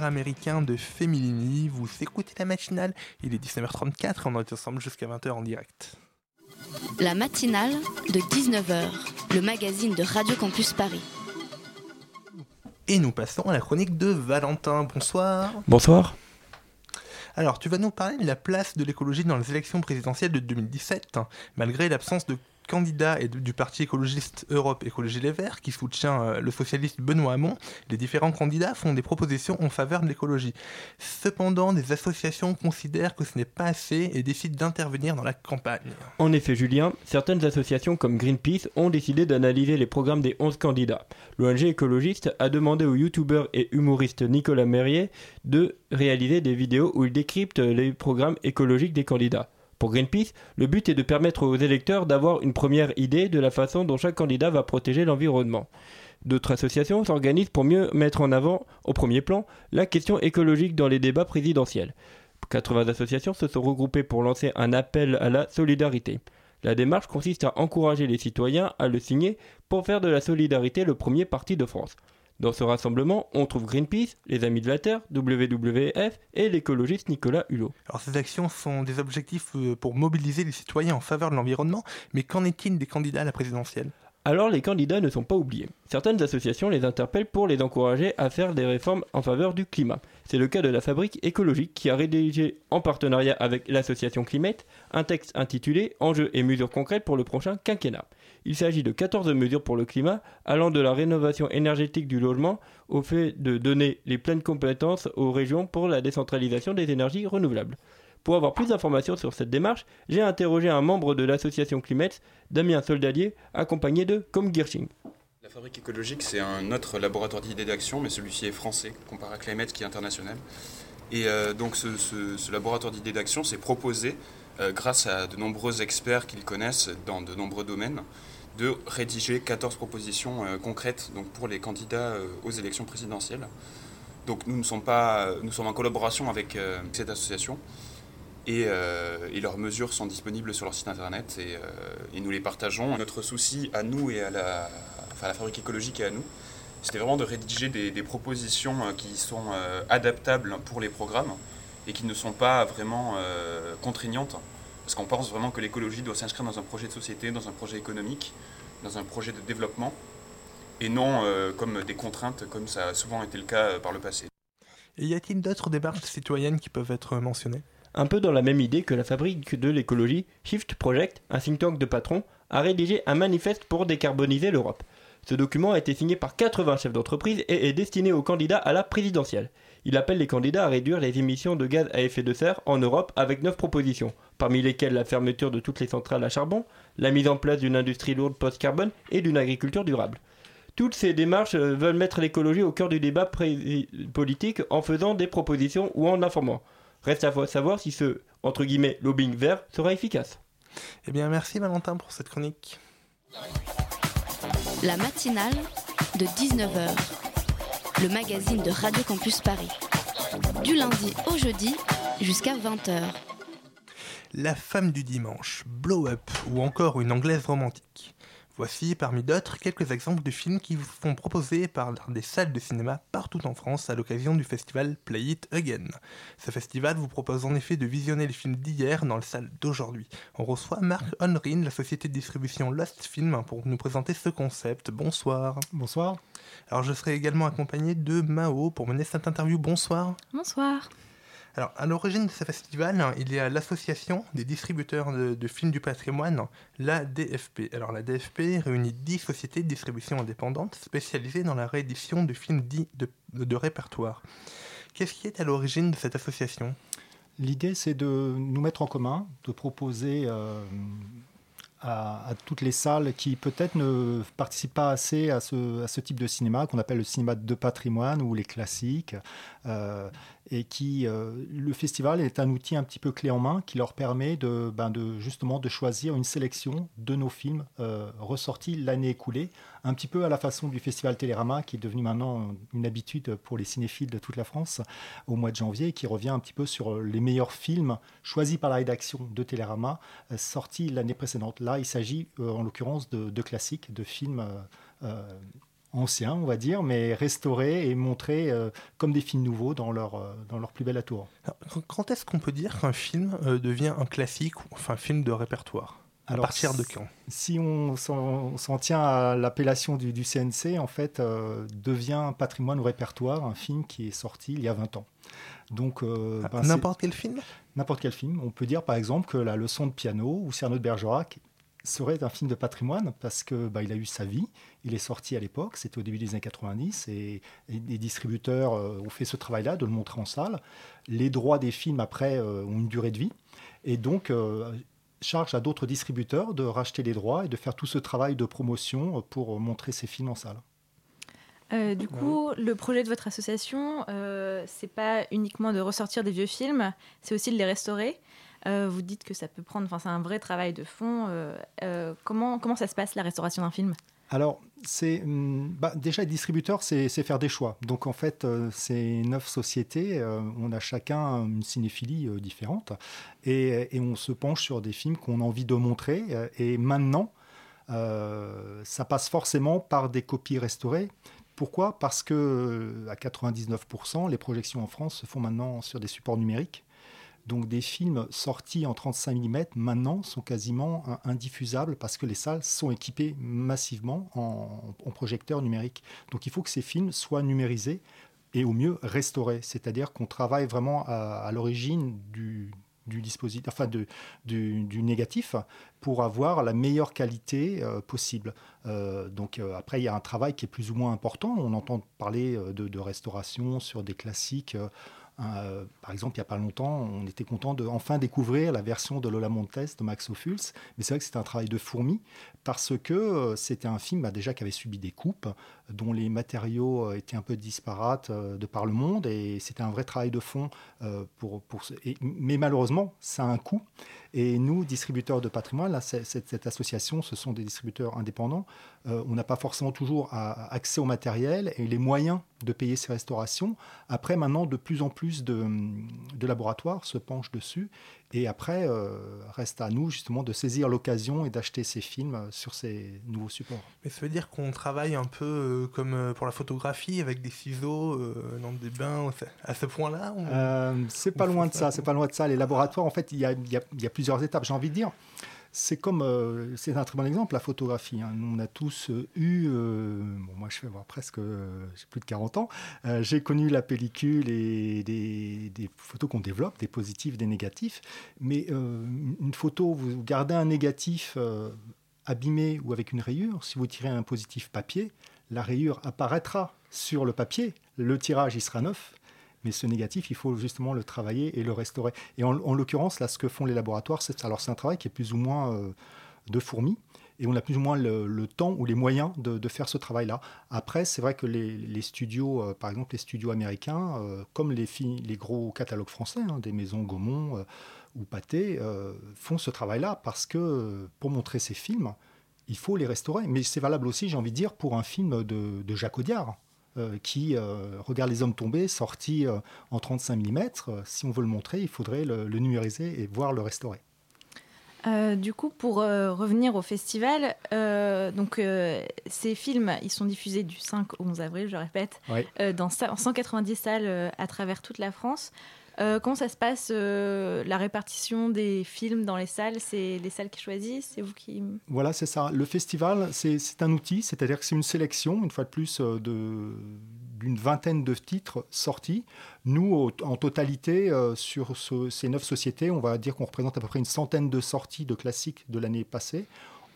Américain de Femilini. Vous écoutez la matinale, il est 19h34 et on est ensemble jusqu'à 20h en direct. La matinale de 19h, le magazine de Radio Campus Paris. Et nous passons à la chronique de Valentin. Bonsoir. Bonsoir. Alors, tu vas nous parler de la place de l'écologie dans les élections présidentielles de 2017, malgré l'absence de candidat et du parti écologiste Europe Écologie Les Verts, qui soutient euh, le socialiste Benoît Hamon, les différents candidats font des propositions en faveur de l'écologie. Cependant, des associations considèrent que ce n'est pas assez et décident d'intervenir dans la campagne. En effet, Julien, certaines associations comme Greenpeace ont décidé d'analyser les programmes des 11 candidats. L'ONG écologiste a demandé au youtubeur et humoriste Nicolas Merrier de réaliser des vidéos où il décrypte les programmes écologiques des candidats. Pour Greenpeace, le but est de permettre aux électeurs d'avoir une première idée de la façon dont chaque candidat va protéger l'environnement. D'autres associations s'organisent pour mieux mettre en avant, au premier plan, la question écologique dans les débats présidentiels. 80 associations se sont regroupées pour lancer un appel à la solidarité. La démarche consiste à encourager les citoyens à le signer pour faire de la solidarité le premier parti de France. Dans ce rassemblement, on trouve Greenpeace, les Amis de la Terre, WWF et l'écologiste Nicolas Hulot. Alors ces actions sont des objectifs euh, pour mobiliser les citoyens en faveur de l'environnement, mais qu'en est-il des candidats à la présidentielle? Alors les candidats ne sont pas oubliés. Certaines associations les interpellent pour les encourager à faire des réformes en faveur du climat. C'est le cas de la Fabrique écologique qui a rédigé en partenariat avec l'association Climate un texte intitulé Enjeux et mesures concrètes pour le prochain quinquennat. Il s'agit de 14 mesures pour le climat, allant de la rénovation énergétique du logement au fait de donner les pleines compétences aux régions pour la décentralisation des énergies renouvelables. Pour avoir plus d'informations sur cette démarche, j'ai interrogé un membre de l'association Climets, Damien Soldadier, accompagné de Com Girching. La fabrique écologique, c'est un autre laboratoire d'idées d'action, mais celui-ci est français, comparé à Climate qui est international. Et euh, donc ce, laboratoire d'idées d'action s'est proposé, euh, grâce à de nombreux experts qu'ils connaissent dans de nombreux domaines, de rédiger 14 propositions euh, concrètes donc, pour les candidats euh, aux élections présidentielles. Donc nous, ne sommes pas, nous sommes en collaboration avec euh, cette association et, leurs mesures sont disponibles sur leur site internet et, nous les partageons. Notre souci à nous et à la, fabrique écologique et à nous, c'était vraiment de rédiger des propositions qui sont adaptables pour les programmes et qui ne sont pas vraiment contraignantes parce qu'on pense vraiment que l'écologie doit s'inscrire dans un projet de société, dans un projet économique, dans un projet de développement, et non euh, comme des contraintes, comme ça a souvent été le cas euh, par le passé. Et y a-t-il d'autres démarches citoyennes qui peuvent être mentionnées? Un peu dans la même idée que la fabrique de l'écologie, Shift Project, un think tank de patrons, a rédigé un manifeste pour décarboniser l'Europe. Ce document a été signé par 80 chefs d'entreprise et est destiné aux candidats à la présidentielle. Il appelle les candidats à réduire les émissions de gaz à effet de serre en Europe avec 9 propositions, parmi lesquelles la fermeture de toutes les centrales à charbon, la mise en place d'une industrie lourde post-carbone et d'une agriculture durable. Toutes ces démarches euh, veulent mettre l'écologie au cœur du débat politique en faisant des propositions ou en informant. Reste à savoir si ce entre guillemets lobbying vert sera efficace. Eh bien merci Valentin pour cette chronique. La matinale de 19h, le magazine de Radio Campus Paris. Du lundi au jeudi jusqu'à 20h. La femme du dimanche, Blow Up ou encore une anglaise romantique. Voici, parmi d'autres, quelques exemples de films qui vous sont proposés par des salles de cinéma partout en France à l'occasion du festival Play It Again. Ce festival vous propose en effet de visionner les films d'hier dans les salles d'aujourd'hui. On reçoit Marc Honrin, la société de distribution Lost Film, pour nous présenter ce concept. Bonsoir. Bonsoir. Alors je serai également accompagné de Mao pour mener cette interview. Bonsoir. Bonsoir. Alors, à l'origine de ce festival, il y a l'association des distributeurs de, films du patrimoine, la DFP. Alors, la DFP réunit 10 sociétés de distribution indépendantes spécialisées dans la réédition de films dits de, répertoire. Qu'est-ce qui est à l'origine de cette association? L'idée, c'est de nous mettre en commun, de proposer euh, à, toutes les salles qui peut-être ne participent pas assez à ce, type de cinéma qu'on appelle le cinéma de patrimoine ou les classiques. Euh, et qui euh, le festival est un outil un petit peu clé en main qui leur permet de, ben justement de choisir une sélection de nos films euh, ressortis l'année écoulée, un petit peu à la façon du festival Télérama qui est devenu maintenant une habitude pour les cinéphiles de toute la France au mois de janvier et qui revient un petit peu sur les meilleurs films choisis par la rédaction de Télérama sortis l'année précédente. Là, il s'agit en l'occurrence de, classiques, de films anciens, on va dire, mais restaurés et montrés comme des films nouveaux dans leur, dans leur plus belle atour. quand est-ce qu'on peut dire qu'un film devient un classique ou enfin un film de répertoire? À partir de quand? Si on s'en tient à l'appellation du, CNC, en fait, devient patrimoine ou répertoire un film qui est sorti il y a 20 ans. Donc, euh, ben, n'importe quel film? N'importe quel film. On peut dire par exemple que La leçon de piano ou Cyrano de Bergerac serait un film de patrimoine parce que bah, il a eu sa vie, il est sorti à l'époque, c'était au début des années 90 et, les distributeurs euh, ont fait ce travail-là de le montrer en salle. Les droits des films après euh, ont une durée de vie et donc charge à d'autres distributeurs de racheter les droits et de faire tout ce travail de promotion pour montrer ces films en salle. Euh, du coup, le projet de votre association, euh, c'est pas uniquement de ressortir des vieux films, c'est aussi de les restaurer. Euh, vous dites que ça peut prendre, enfin, c'est un vrai travail de fond. Euh, comment, comment ça se passe la restauration d'un film? Alors, c'est hum, bah, déjà, les distributeurs, c'est faire des choix. Donc, en fait, c'est neuf sociétés. on a chacun une cinéphilie différente. Et, et, on se penche sur des films qu'on a envie de montrer. et maintenant, ça passe forcément par des copies restaurées, pourquoi? Parce que euh, à 99%, les projections en France se font maintenant sur des supports numériques. Donc des films sortis en 35 mm maintenant sont quasiment indiffusables parce que les salles sont équipées massivement en, projecteurs numériques. Donc il faut que ces films soient numérisés et au mieux restaurés. C'est-à-dire qu'on travaille vraiment à l'origine du, du dispositif, enfin de, du, négatif, pour avoir la meilleure qualité euh, possible. Euh, donc euh, après, il y a un travail qui est plus ou moins important. On entend parler de, de restauration sur des classiques euh, par exemple, il n'y a pas longtemps, on était content de enfin découvrir la version de Lola Montes de Max Ophuls. Mais c'est vrai que c'était un travail de fourmi parce que euh, c'était un film bah, déjà qui avait subi des coupes, dont les matériaux euh, étaient un peu disparates de par le monde. Et c'était un vrai travail de fond. pour, pour mais malheureusement, ça a un coût. Et nous, distributeurs de patrimoine, là, cette, association, ce sont des distributeurs indépendants. on n'a pas forcément toujours accès au matériel et les moyens de payer ces restaurations. Après, maintenant, de plus en plus de, laboratoires se penchent dessus. Et après, euh, reste à nous justement de saisir l'occasion et d'acheter ces films sur ces nouveaux supports. Mais ça veut dire qu'on travaille un peu euh, comme euh, pour la photographie, avec des ciseaux dans des bains, à ce point-là C'est pas loin de ça, c'est pas loin de ça. Les laboratoires, en fait, il y a plusieurs étapes, j'ai envie de dire. C'est comme, euh, c'est un très bon exemple, la photographie. Hein. On a tous euh, eu, euh, moi je vais avoir presque, plus de 40 ans, j'ai connu la pellicule et des, des photos qu'on développe, des positifs, des négatifs. Mais une photo, vous gardez un négatif abîmé ou avec une rayure, si vous tirez un positif papier, la rayure apparaîtra sur le papier, le tirage il sera neuf, mais ce négatif, il faut justement le travailler et le restaurer. Et en, l'occurrence, là, ce que font les laboratoires, c'est alors c'est un travail qui est plus ou moins euh, de fourmi. Et on a plus ou moins le, temps ou les moyens de, faire ce travail-là. Après, c'est vrai que les, studios, euh, par exemple les studios américains, euh, comme les, gros catalogues français, hein, des maisons Gaumont ou Pathé, font ce travail-là parce que pour montrer ces films, il faut les restaurer. Mais c'est valable aussi, j'ai envie de dire, pour un film de Jacques Audiard. Euh, qui euh, regarde les hommes tombés, sorti euh, en 35 mm. si on veut le montrer, il faudrait le, numériser et voir le restaurer. du coup, pour revenir au festival, donc ces films, ils sont diffusés du 5 au 11 avril, je répète, dans 190 salles à travers toute la France. Euh, comment ça se passe, euh, la répartition des films dans les salles? C'est les salles qui choisissent C'est vous qui... Voilà, c'est ça. Le festival, c'est un outil, c'est-à-dire que c'est une sélection, une fois de plus, euh, d'une vingtaine de titres sortis. Nous, en totalité, sur ces neuf sociétés, on va dire qu'on représente à peu près une centaine de sorties de classiques de l'année passée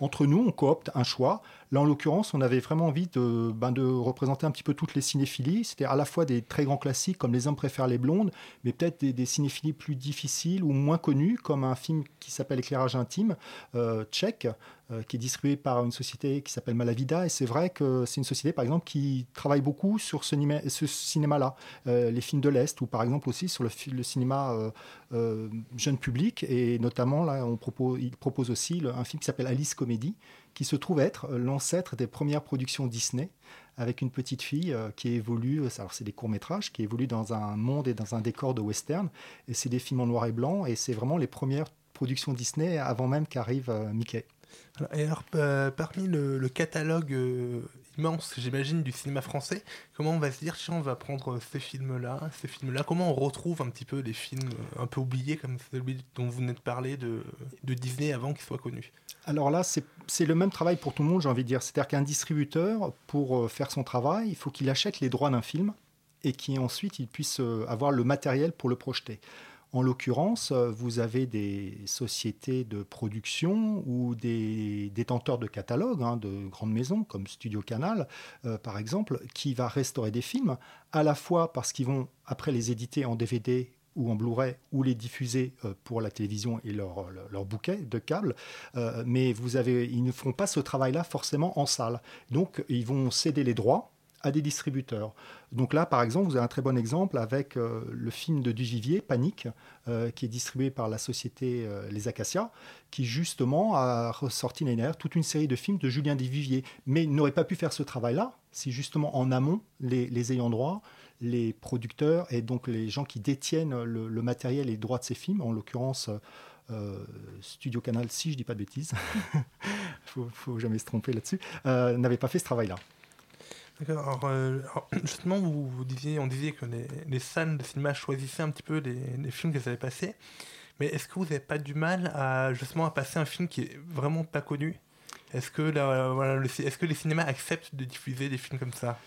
entre nous, on coopte un choix. Là, en l'occurrence, on avait vraiment envie de, ben, représenter un petit peu toutes les cinéphilies. C'était à la fois des très grands classiques comme Les hommes préfèrent les blondes, mais peut-être des, cinéphilies plus difficiles ou moins connues, comme un film qui s'appelle Éclairage intime, euh, tchèque, euh, qui est distribué par une société qui s'appelle Malavida. Et c'est vrai que c'est une société, par exemple, qui travaille beaucoup sur ce, cinéma-là, euh, les films de l'Est, ou par exemple aussi sur le, le cinéma jeune public. Et notamment, là, on propose, il propose aussi un film qui s'appelle Alice Comédie, qui se trouve être l'ancêtre des premières productions Disney, avec une petite fille euh, qui évolue, euh, alors c'est des courts-métrages, qui évoluent dans un monde et dans un décor de western, et c'est des films en noir et blanc, et c'est vraiment les premières productions Disney avant même qu'arrive euh, Mickey. Et alors, euh, parmi le, catalogue euh, immense, j'imagine, du cinéma français, comment on va se dire, tiens, on va prendre ces films-là, ces films-là, comment on retrouve un petit peu des films euh, un peu oubliés, comme celui dont vous venez de parler, de, de Disney avant qu'ils soient connus Alors là, c'est le même travail pour tout le monde, j'ai envie de dire. C'est-à-dire qu'un distributeur, pour faire son travail, il faut qu'il achète les droits d'un film et qu'ensuite il puisse avoir le matériel pour le projeter. En l'occurrence, euh, vous avez des sociétés de production ou des détenteurs de catalogues, hein, de grandes maisons comme Studio Canal, euh, par exemple, qui va restaurer des films, à la fois parce qu'ils vont après les éditer en DVD ou en Blu-ray ou les diffuser euh, pour la télévision et leur, leur, bouquet de câbles, mais ils ne feront pas ce travail-là forcément en salle. Donc ils vont céder les droits à des distributeurs. Donc là, par exemple, vous avez un très bon exemple avec euh, le film de Duvivier, Panique, euh, qui est distribué par la société euh, Les Acacias, qui justement a ressorti l'année dernière toute une série de films de Julien Duvivier. Mais n'aurait pas pu faire ce travail-là si justement en amont, les, ayants droit, les producteurs et donc les gens qui détiennent le, matériel et les droits de ces films, en l'occurrence Studio Canal, si je dis pas de bêtises, faut, faut jamais se tromper là-dessus, euh, n'avaient pas fait ce travail-là. D'accord. Alors, euh, justement, vous, disiez, on disait que les, les, salles de cinéma choisissaient un petit peu les, films qu'elles avaient passés. Mais est-ce que vous n'avez pas du mal à justement à passer un film qui est vraiment pas connu? Est-ce que, voilà, le, est que les cinémas acceptent de diffuser des films comme ça?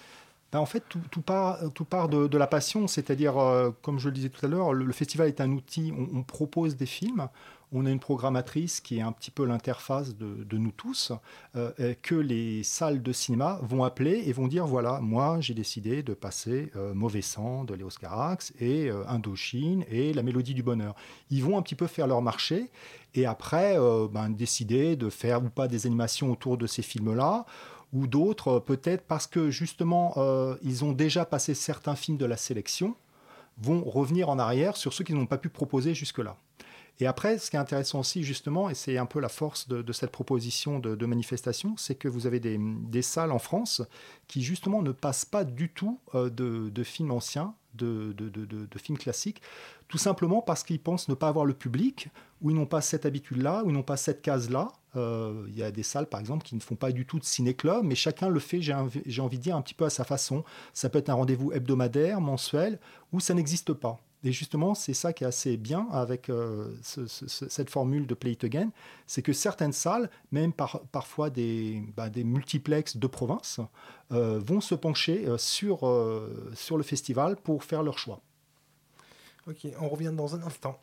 Ben en fait, tout, part, tout part de, la passion, c'est-à-dire, euh, comme je le disais tout à l'heure, le, festival est un outil, on, propose des films, on a une programmatrice qui est un petit peu l'interface de, nous tous, euh, que les salles de cinéma vont appeler et vont dire, voilà, moi j'ai décidé de passer euh, Mauvais sang de Léos Carax et Indochine et La Mélodie du Bonheur. Ils vont un petit peu faire leur marché et après ben, décider de faire ou pas des animations autour de ces films-là ou d'autres, peut-être parce que justement, euh, ils ont déjà passé certains films de la sélection, vont revenir en arrière sur ceux qu'ils n'ont pas pu proposer jusque-là. Et après, ce qui est intéressant aussi, justement, et c'est un peu la force de, cette proposition de, manifestation, c'est que vous avez des, salles en France qui, justement, ne passent pas du tout euh, de, films anciens, de, films classiques, tout simplement parce qu'ils pensent ne pas avoir le public, ou ils n'ont pas cette habitude-là, ou ils n'ont pas cette case-là, euh, il y a des salles, par exemple, qui ne font pas du tout de ciné-club, mais chacun le fait, j'ai envie, envie de dire, un petit peu à sa façon. Ça peut être un rendez-vous hebdomadaire, mensuel, ou ça n'existe pas. Et justement, c'est ça qui est assez bien avec euh, ce, ce, cette formule de Play It Again, c'est que certaines salles, même par, parfois des, bah, multiplexes de province, euh, vont se pencher euh, sur, sur le festival pour faire leur choix. Ok, on revient dans un instant.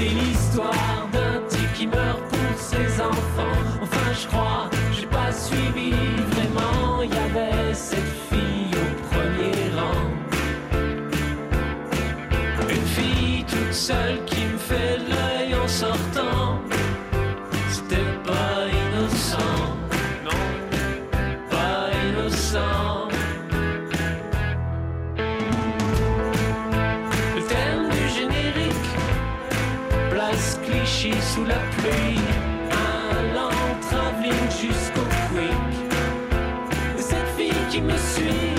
C'est l'histoire d'un type qui meurt pour ses enfants. Enfin, je crois, j'ai pas suivi vraiment. Il y avait cette fille au premier rang. Une fille toute seule qui me fait en qui me suit,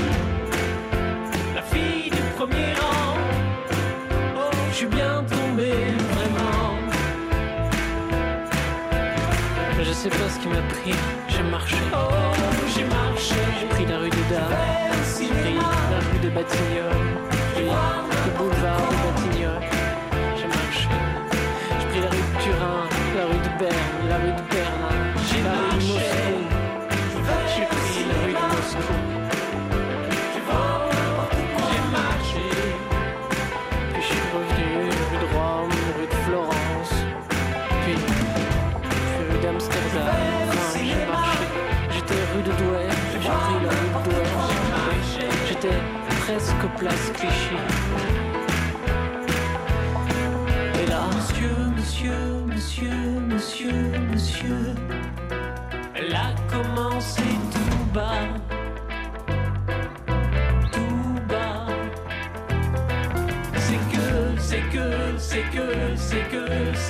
la fille du premier rang. Oh, je suis bien tombé, vraiment. Je sais pas ce qui m'a pris, j'ai marché. Oh, j'ai marché. J'ai pris la rue des Dames, j'ai pris la rue de Batignolles, le boulevard de Batignolles.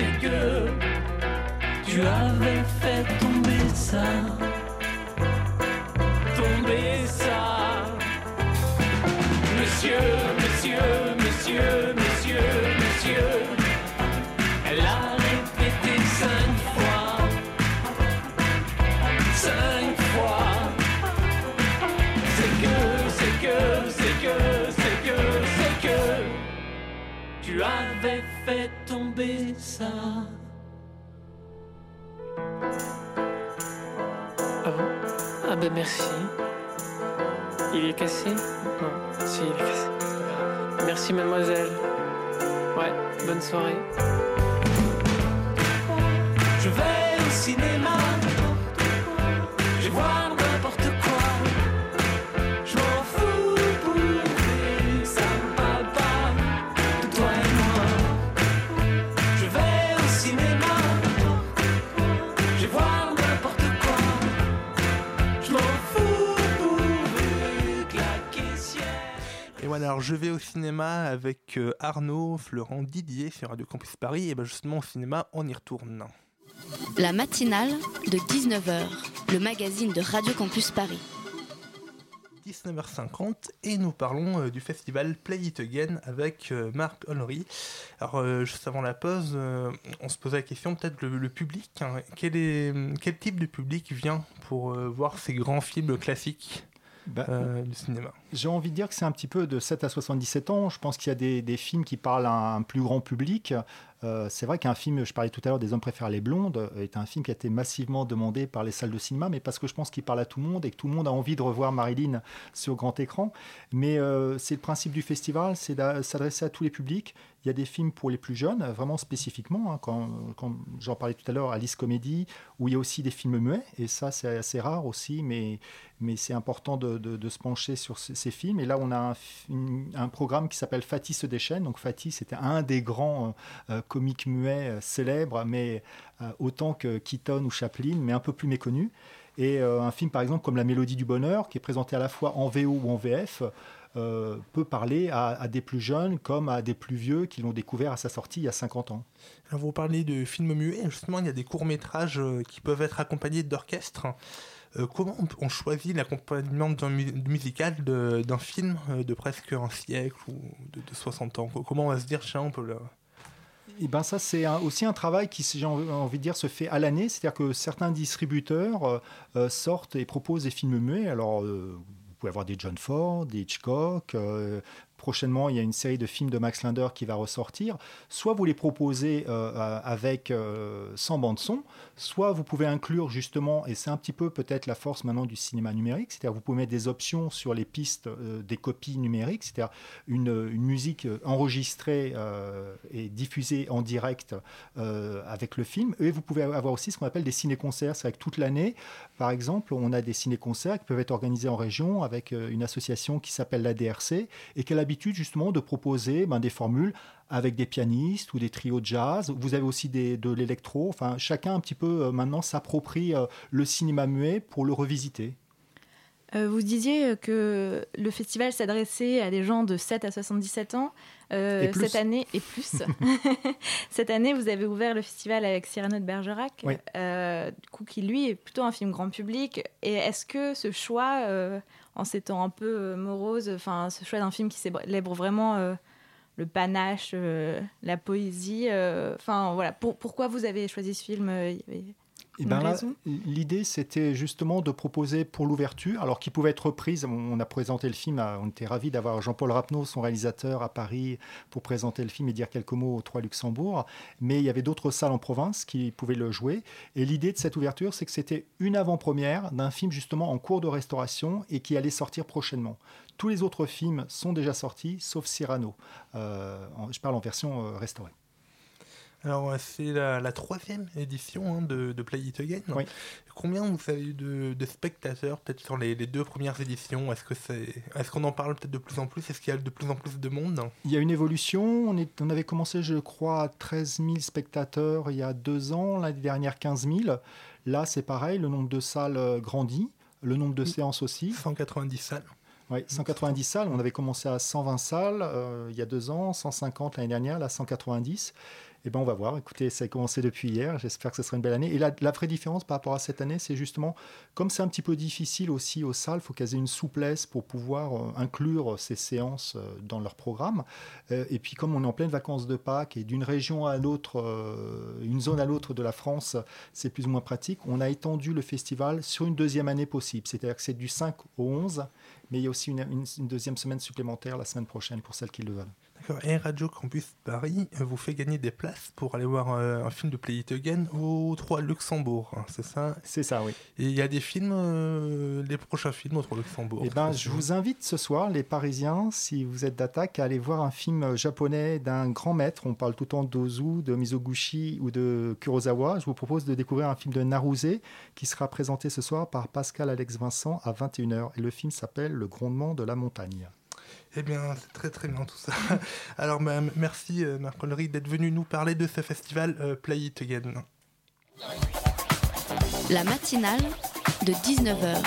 C'est que tu avais fait tomber ça. Tomber ça. Monsieur, monsieur, monsieur, monsieur, monsieur. Elle a répété cinq fois. Cinq fois. C'est que, c'est que, c'est que, c'est que, c'est que. Tu avais fait Ah bon? Ah ben merci. Il est cassé? Non, si, il est cassé. Merci mademoiselle. Ouais, bonne soirée. Je vais au cinéma. Je Alors je vais au cinéma avec euh, Arnaud, Florent, Didier sur Radio Campus Paris. Et bien justement, au cinéma, on y retourne. La matinale de 19h, le magazine de Radio Campus Paris. 19h50 et nous parlons euh, du festival Play It Again avec euh, Marc Hollery. Alors euh, juste avant la pause, on se posait la question peut-être le, le public. hein. quel, est, quel type de public vient pour voir ces grands films classiques? Bah, euh, du cinéma J'ai envie de dire que c'est un petit peu de 7 à 77 ans. Je pense qu'il y a des, des films qui parlent à un plus grand public. Euh, c'est vrai qu'un film, je parlais tout à l'heure des Hommes préfèrent les blondes, est un film qui a été massivement demandé par les salles de cinéma, mais parce que je pense qu'il parle à tout le monde et que tout le monde a envie de revoir Marilyn sur grand écran. Mais euh, c'est le principe du festival, c'est de s'adresser à tous les publics. Il y a des films pour les plus jeunes, vraiment spécifiquement. hein, quand j'en parlais tout à l'heure, Alice Comédie, où il y a aussi des films muets, et ça c'est assez rare aussi, mais, c'est important de, se pencher sur ces, films. Et là, on a un, programme qui s'appelle Fatih se déchaîne. Donc Fatih, c'était un des grands euh, euh, comiques muets euh, célèbres, mais autant que Keaton ou Chaplin, mais un peu plus méconnu. Et un film, par exemple, comme La Mélodie du Bonheur, qui est présenté à la fois en VO ou en VF, euh, peut parler à, à des plus jeunes comme à des plus vieux qui l'ont découvert à sa sortie il y a 50 ans. Alors vous parlez de films muets, justement il y a des courts-métrages euh, qui peuvent être accompagnés d'orchestres. Euh, comment on, choisit l'accompagnement musical d'un film euh, de presque un siècle ou de, de 60 ans? Comment on va se dire, tiens, on peut le... Et ben ça, c'est aussi un travail qui, j'ai envie de dire, se fait à l'année. C'est-à-dire que certains distributeurs euh, sortent et proposent des films muets. Alors, euh, pouvez avoir des John Ford, des Hitchcock. euh, prochainement, il y a une série de films de Max Linder qui va ressortir. Soit vous les proposez euh, euh, avec sans bande son, soit vous pouvez inclure justement, et c'est un petit peu peut-être la force maintenant du cinéma numérique, c'est-à-dire vous pouvez mettre des options sur les pistes des copies numériques, c'est-à-dire une, une musique enregistrée et diffusée en direct avec le film. Et vous pouvez avoir aussi ce qu'on appelle des ciné-concerts, c'est avec toute l'année. Par exemple, on a des ciné-concerts qui peuvent être organisés en région avec euh, une association qui s'appelle la DRC et qui a l'habitude justement de proposer ben, des formules avec des pianistes ou des trios de jazz. Vous avez aussi de l'électro. Enfin, chacun un petit peu euh, maintenant s'approprie euh, le cinéma muet pour le revisiter. Vous disiez que le festival s'adressait à des gens de 7 à 77 ans. Euh. Cette année, et plus. cette année, vous avez ouvert le festival avec Cyrano de Bergerac, Oui. euh, du coup, qui lui est plutôt un film grand public. Et est-ce que ce choix, euh, en ces temps un peu moroses, enfin, ce choix d'un film qui célèbre vraiment le panache, la poésie, enfin, voilà, pour- pourquoi vous avez choisi ce film il y avait Eh ben L'idée, c'était justement de proposer pour l'ouverture, alors qui pouvait être reprise. On a présenté le film, on était ravis d'avoir Jean-Paul Rapneau, son réalisateur, à Paris pour présenter le film et dire quelques mots au 3 Luxembourg. Mais il y avait d'autres salles en province qui pouvaient le jouer. Et l'idée de cette ouverture, c'est que c'était une avant-première d'un film justement en cours de restauration et qui allait sortir prochainement. Tous les autres films sont déjà sortis, sauf Cyrano. Euh, je parle en version euh, restaurée. Alors, c'est la, la troisième édition hein, de, de Play It Again. Combien vous avez eu de, de spectateurs, peut-être sur les, les, deux premières éditions? Est-ce que c'est, est-ce qu'on en parle peut-être de plus en plus? Est-ce qu'il y a de plus en plus de monde? Il y a une évolution. On, est, on avait commencé, je crois, à 13 000 spectateurs il y a deux ans. L'année dernière, 15 000. Là, c'est pareil. Le nombre de salles euh, grandit. Le nombre de séances aussi. 190 salles. Oui, 190 salles. On avait commencé à 120 salles euh, il y a deux ans, 150 l'année dernière, là 190. Eh ben, on va voir. Écoutez, ça a commencé depuis hier. J'espère que ce sera une belle année. Et la, vraie différence par rapport à cette année, c'est justement, comme c'est un petit peu difficile aussi aux salles, il faut qu'elles aient une souplesse pour pouvoir euh, inclure ces séances euh, dans leur programme. Euh, et puis, comme on est en pleine vacances de Pâques et d'une région à l'autre, euh, une zone à l'autre de la France, c'est plus ou moins pratique, on a étendu le festival sur une deuxième année possible. C'est-à-dire que c'est du 5 au 11, mais il y a aussi une deuxième semaine supplémentaire la semaine prochaine pour celles qui le veulent. D'accord. Et Radio Campus Paris euh, vous fait gagner des places pour aller voir euh, un film de Play It Again au 3 Luxembourg, hein, c'est ça? C'est ça, oui. Et il y a des films, euh, les prochains films au 3 Luxembourg Eh ben, je vous invite ce soir, les Parisiens, si vous êtes d'attaque, à aller voir un film japonais d'un grand maître. On parle tout le temps d'Ozu, de Mizoguchi ou de Kurosawa. Je vous propose de découvrir un film de Naruse qui sera présenté ce soir par Pascal Alex Vincent à 21h. Et le film s'appelle Le grondement de la montagne. Eh bien, c'est très très bien tout ça. Alors, merci euh, Marc d'être venu nous parler de ce festival euh, Play It Again. La matinale de 19h,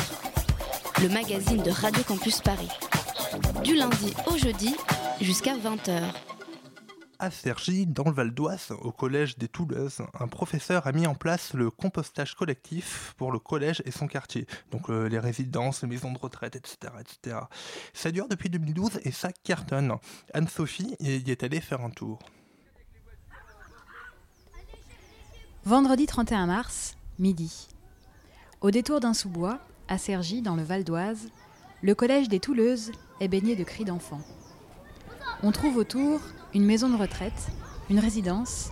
le magazine de Radio Campus Paris. Du lundi au jeudi jusqu'à 20h. À Cergy, dans le Val d'Oise, au collège des Touleuses, un professeur a mis en place le compostage collectif pour le collège et son quartier. Donc euh, les résidences, les maisons de retraite, etc., etc. Ça dure depuis 2012 et ça cartonne. Anne-Sophie y est allée faire un tour. Vendredi 31 mars, midi. Au détour d'un sous-bois, à Cergy, dans le Val d'Oise, le collège des Touleuses est baigné de cris d'enfants. On trouve autour une maison de retraite, une résidence,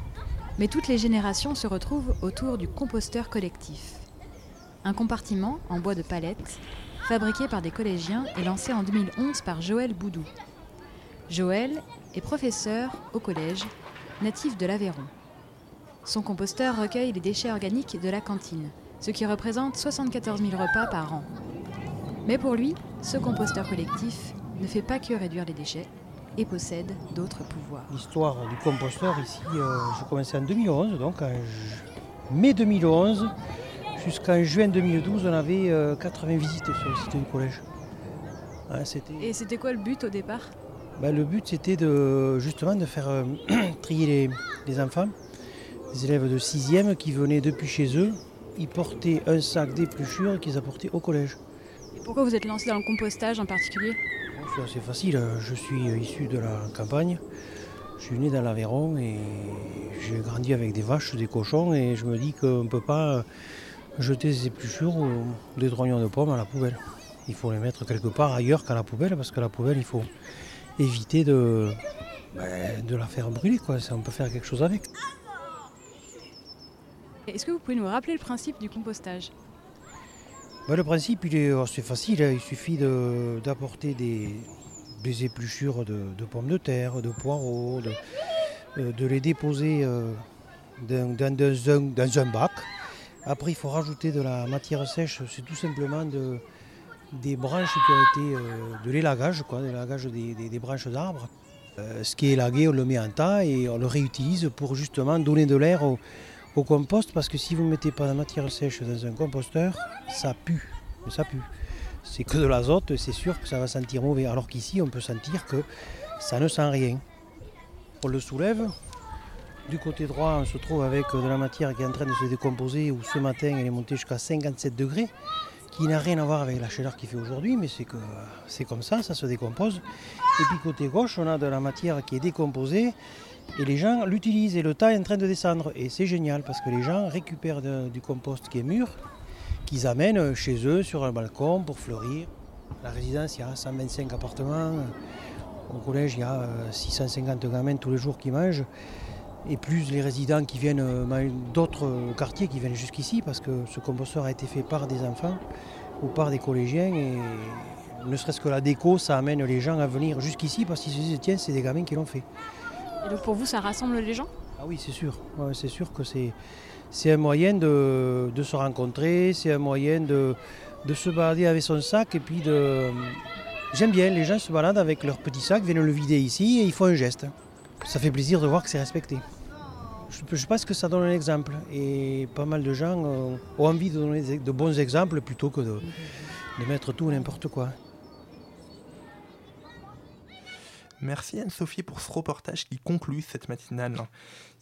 mais toutes les générations se retrouvent autour du composteur collectif. Un compartiment en bois de palette, fabriqué par des collégiens et lancé en 2011 par Joël Boudou. Joël est professeur au collège, natif de l'Aveyron. Son composteur recueille les déchets organiques de la cantine, ce qui représente 74 000 repas par an. Mais pour lui, ce composteur collectif ne fait pas que réduire les déchets, et possède d'autres pouvoirs. L'histoire du composteur ici, euh, je commençais en 2011, donc en mai 2011 jusqu'en juin 2012, on avait euh, 80 visites sur le site du collège. Hein, et c'était quoi le but au départ? Ben, Le but c'était de, justement de faire euh, trier les, les, enfants, les élèves de 6e qui venaient depuis chez eux, ils portaient un sac d'épluchures qu'ils apportaient au collège. Et pourquoi vous êtes lancé dans le compostage en particulier? C'est facile. Je suis issu de la campagne. Je suis né dans l'Aveyron et j'ai grandi avec des vaches, des cochons et je me dis qu'on ne peut pas jeter ces épluchures ou des trognons de pommes à la poubelle. Il faut les mettre quelque part ailleurs qu'à la poubelle parce que la poubelle, il faut éviter de, ben, de la faire brûler. On peut faire quelque chose avec. Est-ce que vous pouvez nous rappeler le principe du compostage? Ben, le principe, il est assez facile. Il suffit d'apporter des, épluchures de, pommes de terre, de poireaux, de, de les déposer euh, dans, un, bac. Après, il faut rajouter de la matière sèche. C'est tout simplement de, des branches qui ont été euh, de l'élagage, quoi, de l'élagage des, des, branches d'arbres. Euh, ce qui est élagué, on le met en tas et on le réutilise pour justement donner de l'air aux au compost parce que si vous ne mettez pas la matière sèche dans un composteur, ça pue. Ça pue. C'est que de l'azote, c'est sûr que ça va sentir mauvais. Alors qu'ici, on peut sentir que ça ne sent rien. On le soulève. Du côté droit, on se trouve avec de la matière qui est en train de se décomposer, où ce matin, elle est montée jusqu'à 57 degrés, qui n'a rien à voir avec la chaleur qu'il fait aujourd'hui, mais c'est que c'est comme ça, ça se décompose. Et puis côté gauche, on a de la matière qui est décomposée, et les gens l'utilisent et le tas est en train de descendre. Et c'est génial parce que les gens récupèrent du compost qui est mûr, qu'ils amènent chez eux sur un balcon pour fleurir. La résidence, il y a 125 appartements. Au collège, il y a 650 gamins tous les jours qui mangent. Et plus les résidents qui viennent d'autres quartiers qui viennent jusqu'ici parce que ce composteur a été fait par des enfants ou par des collégiens. Et ne serait-ce que la déco, ça amène les gens à venir jusqu'ici parce qu'ils se disent tiens, c'est des gamins qui l'ont fait. Et donc pour vous, ça rassemble les gens? Ah oui, c'est sûr. C'est sûr que c'est, c'est un moyen de, de se rencontrer, c'est un moyen de, de se balader avec son sac et puis de... J'aime bien, les gens se baladent avec leur petit sac, viennent le vider ici et ils font un geste. Ça fait plaisir de voir que c'est respecté. Je, pense que ça donne un exemple et pas mal de gens euh, ont envie de donner de bons exemples plutôt que de, de mettre tout n'importe quoi. Merci Anne-Sophie pour ce reportage qui conclut cette matinale.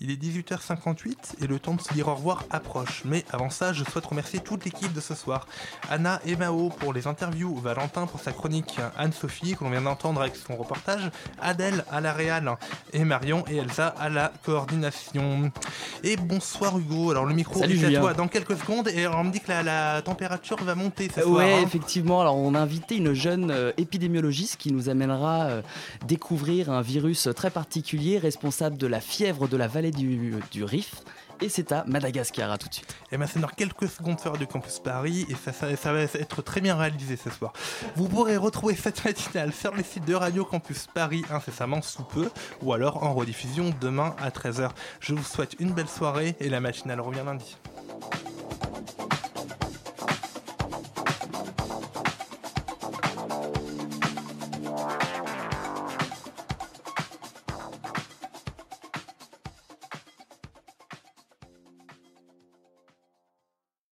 Il est 18h58 et le temps de se dire au revoir approche. Mais avant ça, je souhaite remercier toute l'équipe de ce soir. Anna et Mao pour les interviews, Valentin pour sa chronique, Anne-Sophie que l'on vient d'entendre avec son reportage, Adèle à la réal et Marion et Elsa à la coordination. Et bonsoir Hugo, alors le micro Salut, est à toi dans quelques secondes et on me dit que la, la température va monter ce soir. Ouais, hein. effectivement. Alors, on a invité une jeune euh, épidémiologiste qui nous amènera euh, découvrir un virus très particulier responsable de la fièvre de la vallée du, du. Et c'est à Madagascar. À tout de suite. Et bien c'est dans quelques secondes sur du Campus Paris et ça, ça, va être très bien réalisé ce soir. Vous pourrez retrouver cette matinale sur le site de Radio Campus Paris incessamment sous peu ou alors en rediffusion demain à 13h. Je vous souhaite une belle soirée et la matinale revient lundi.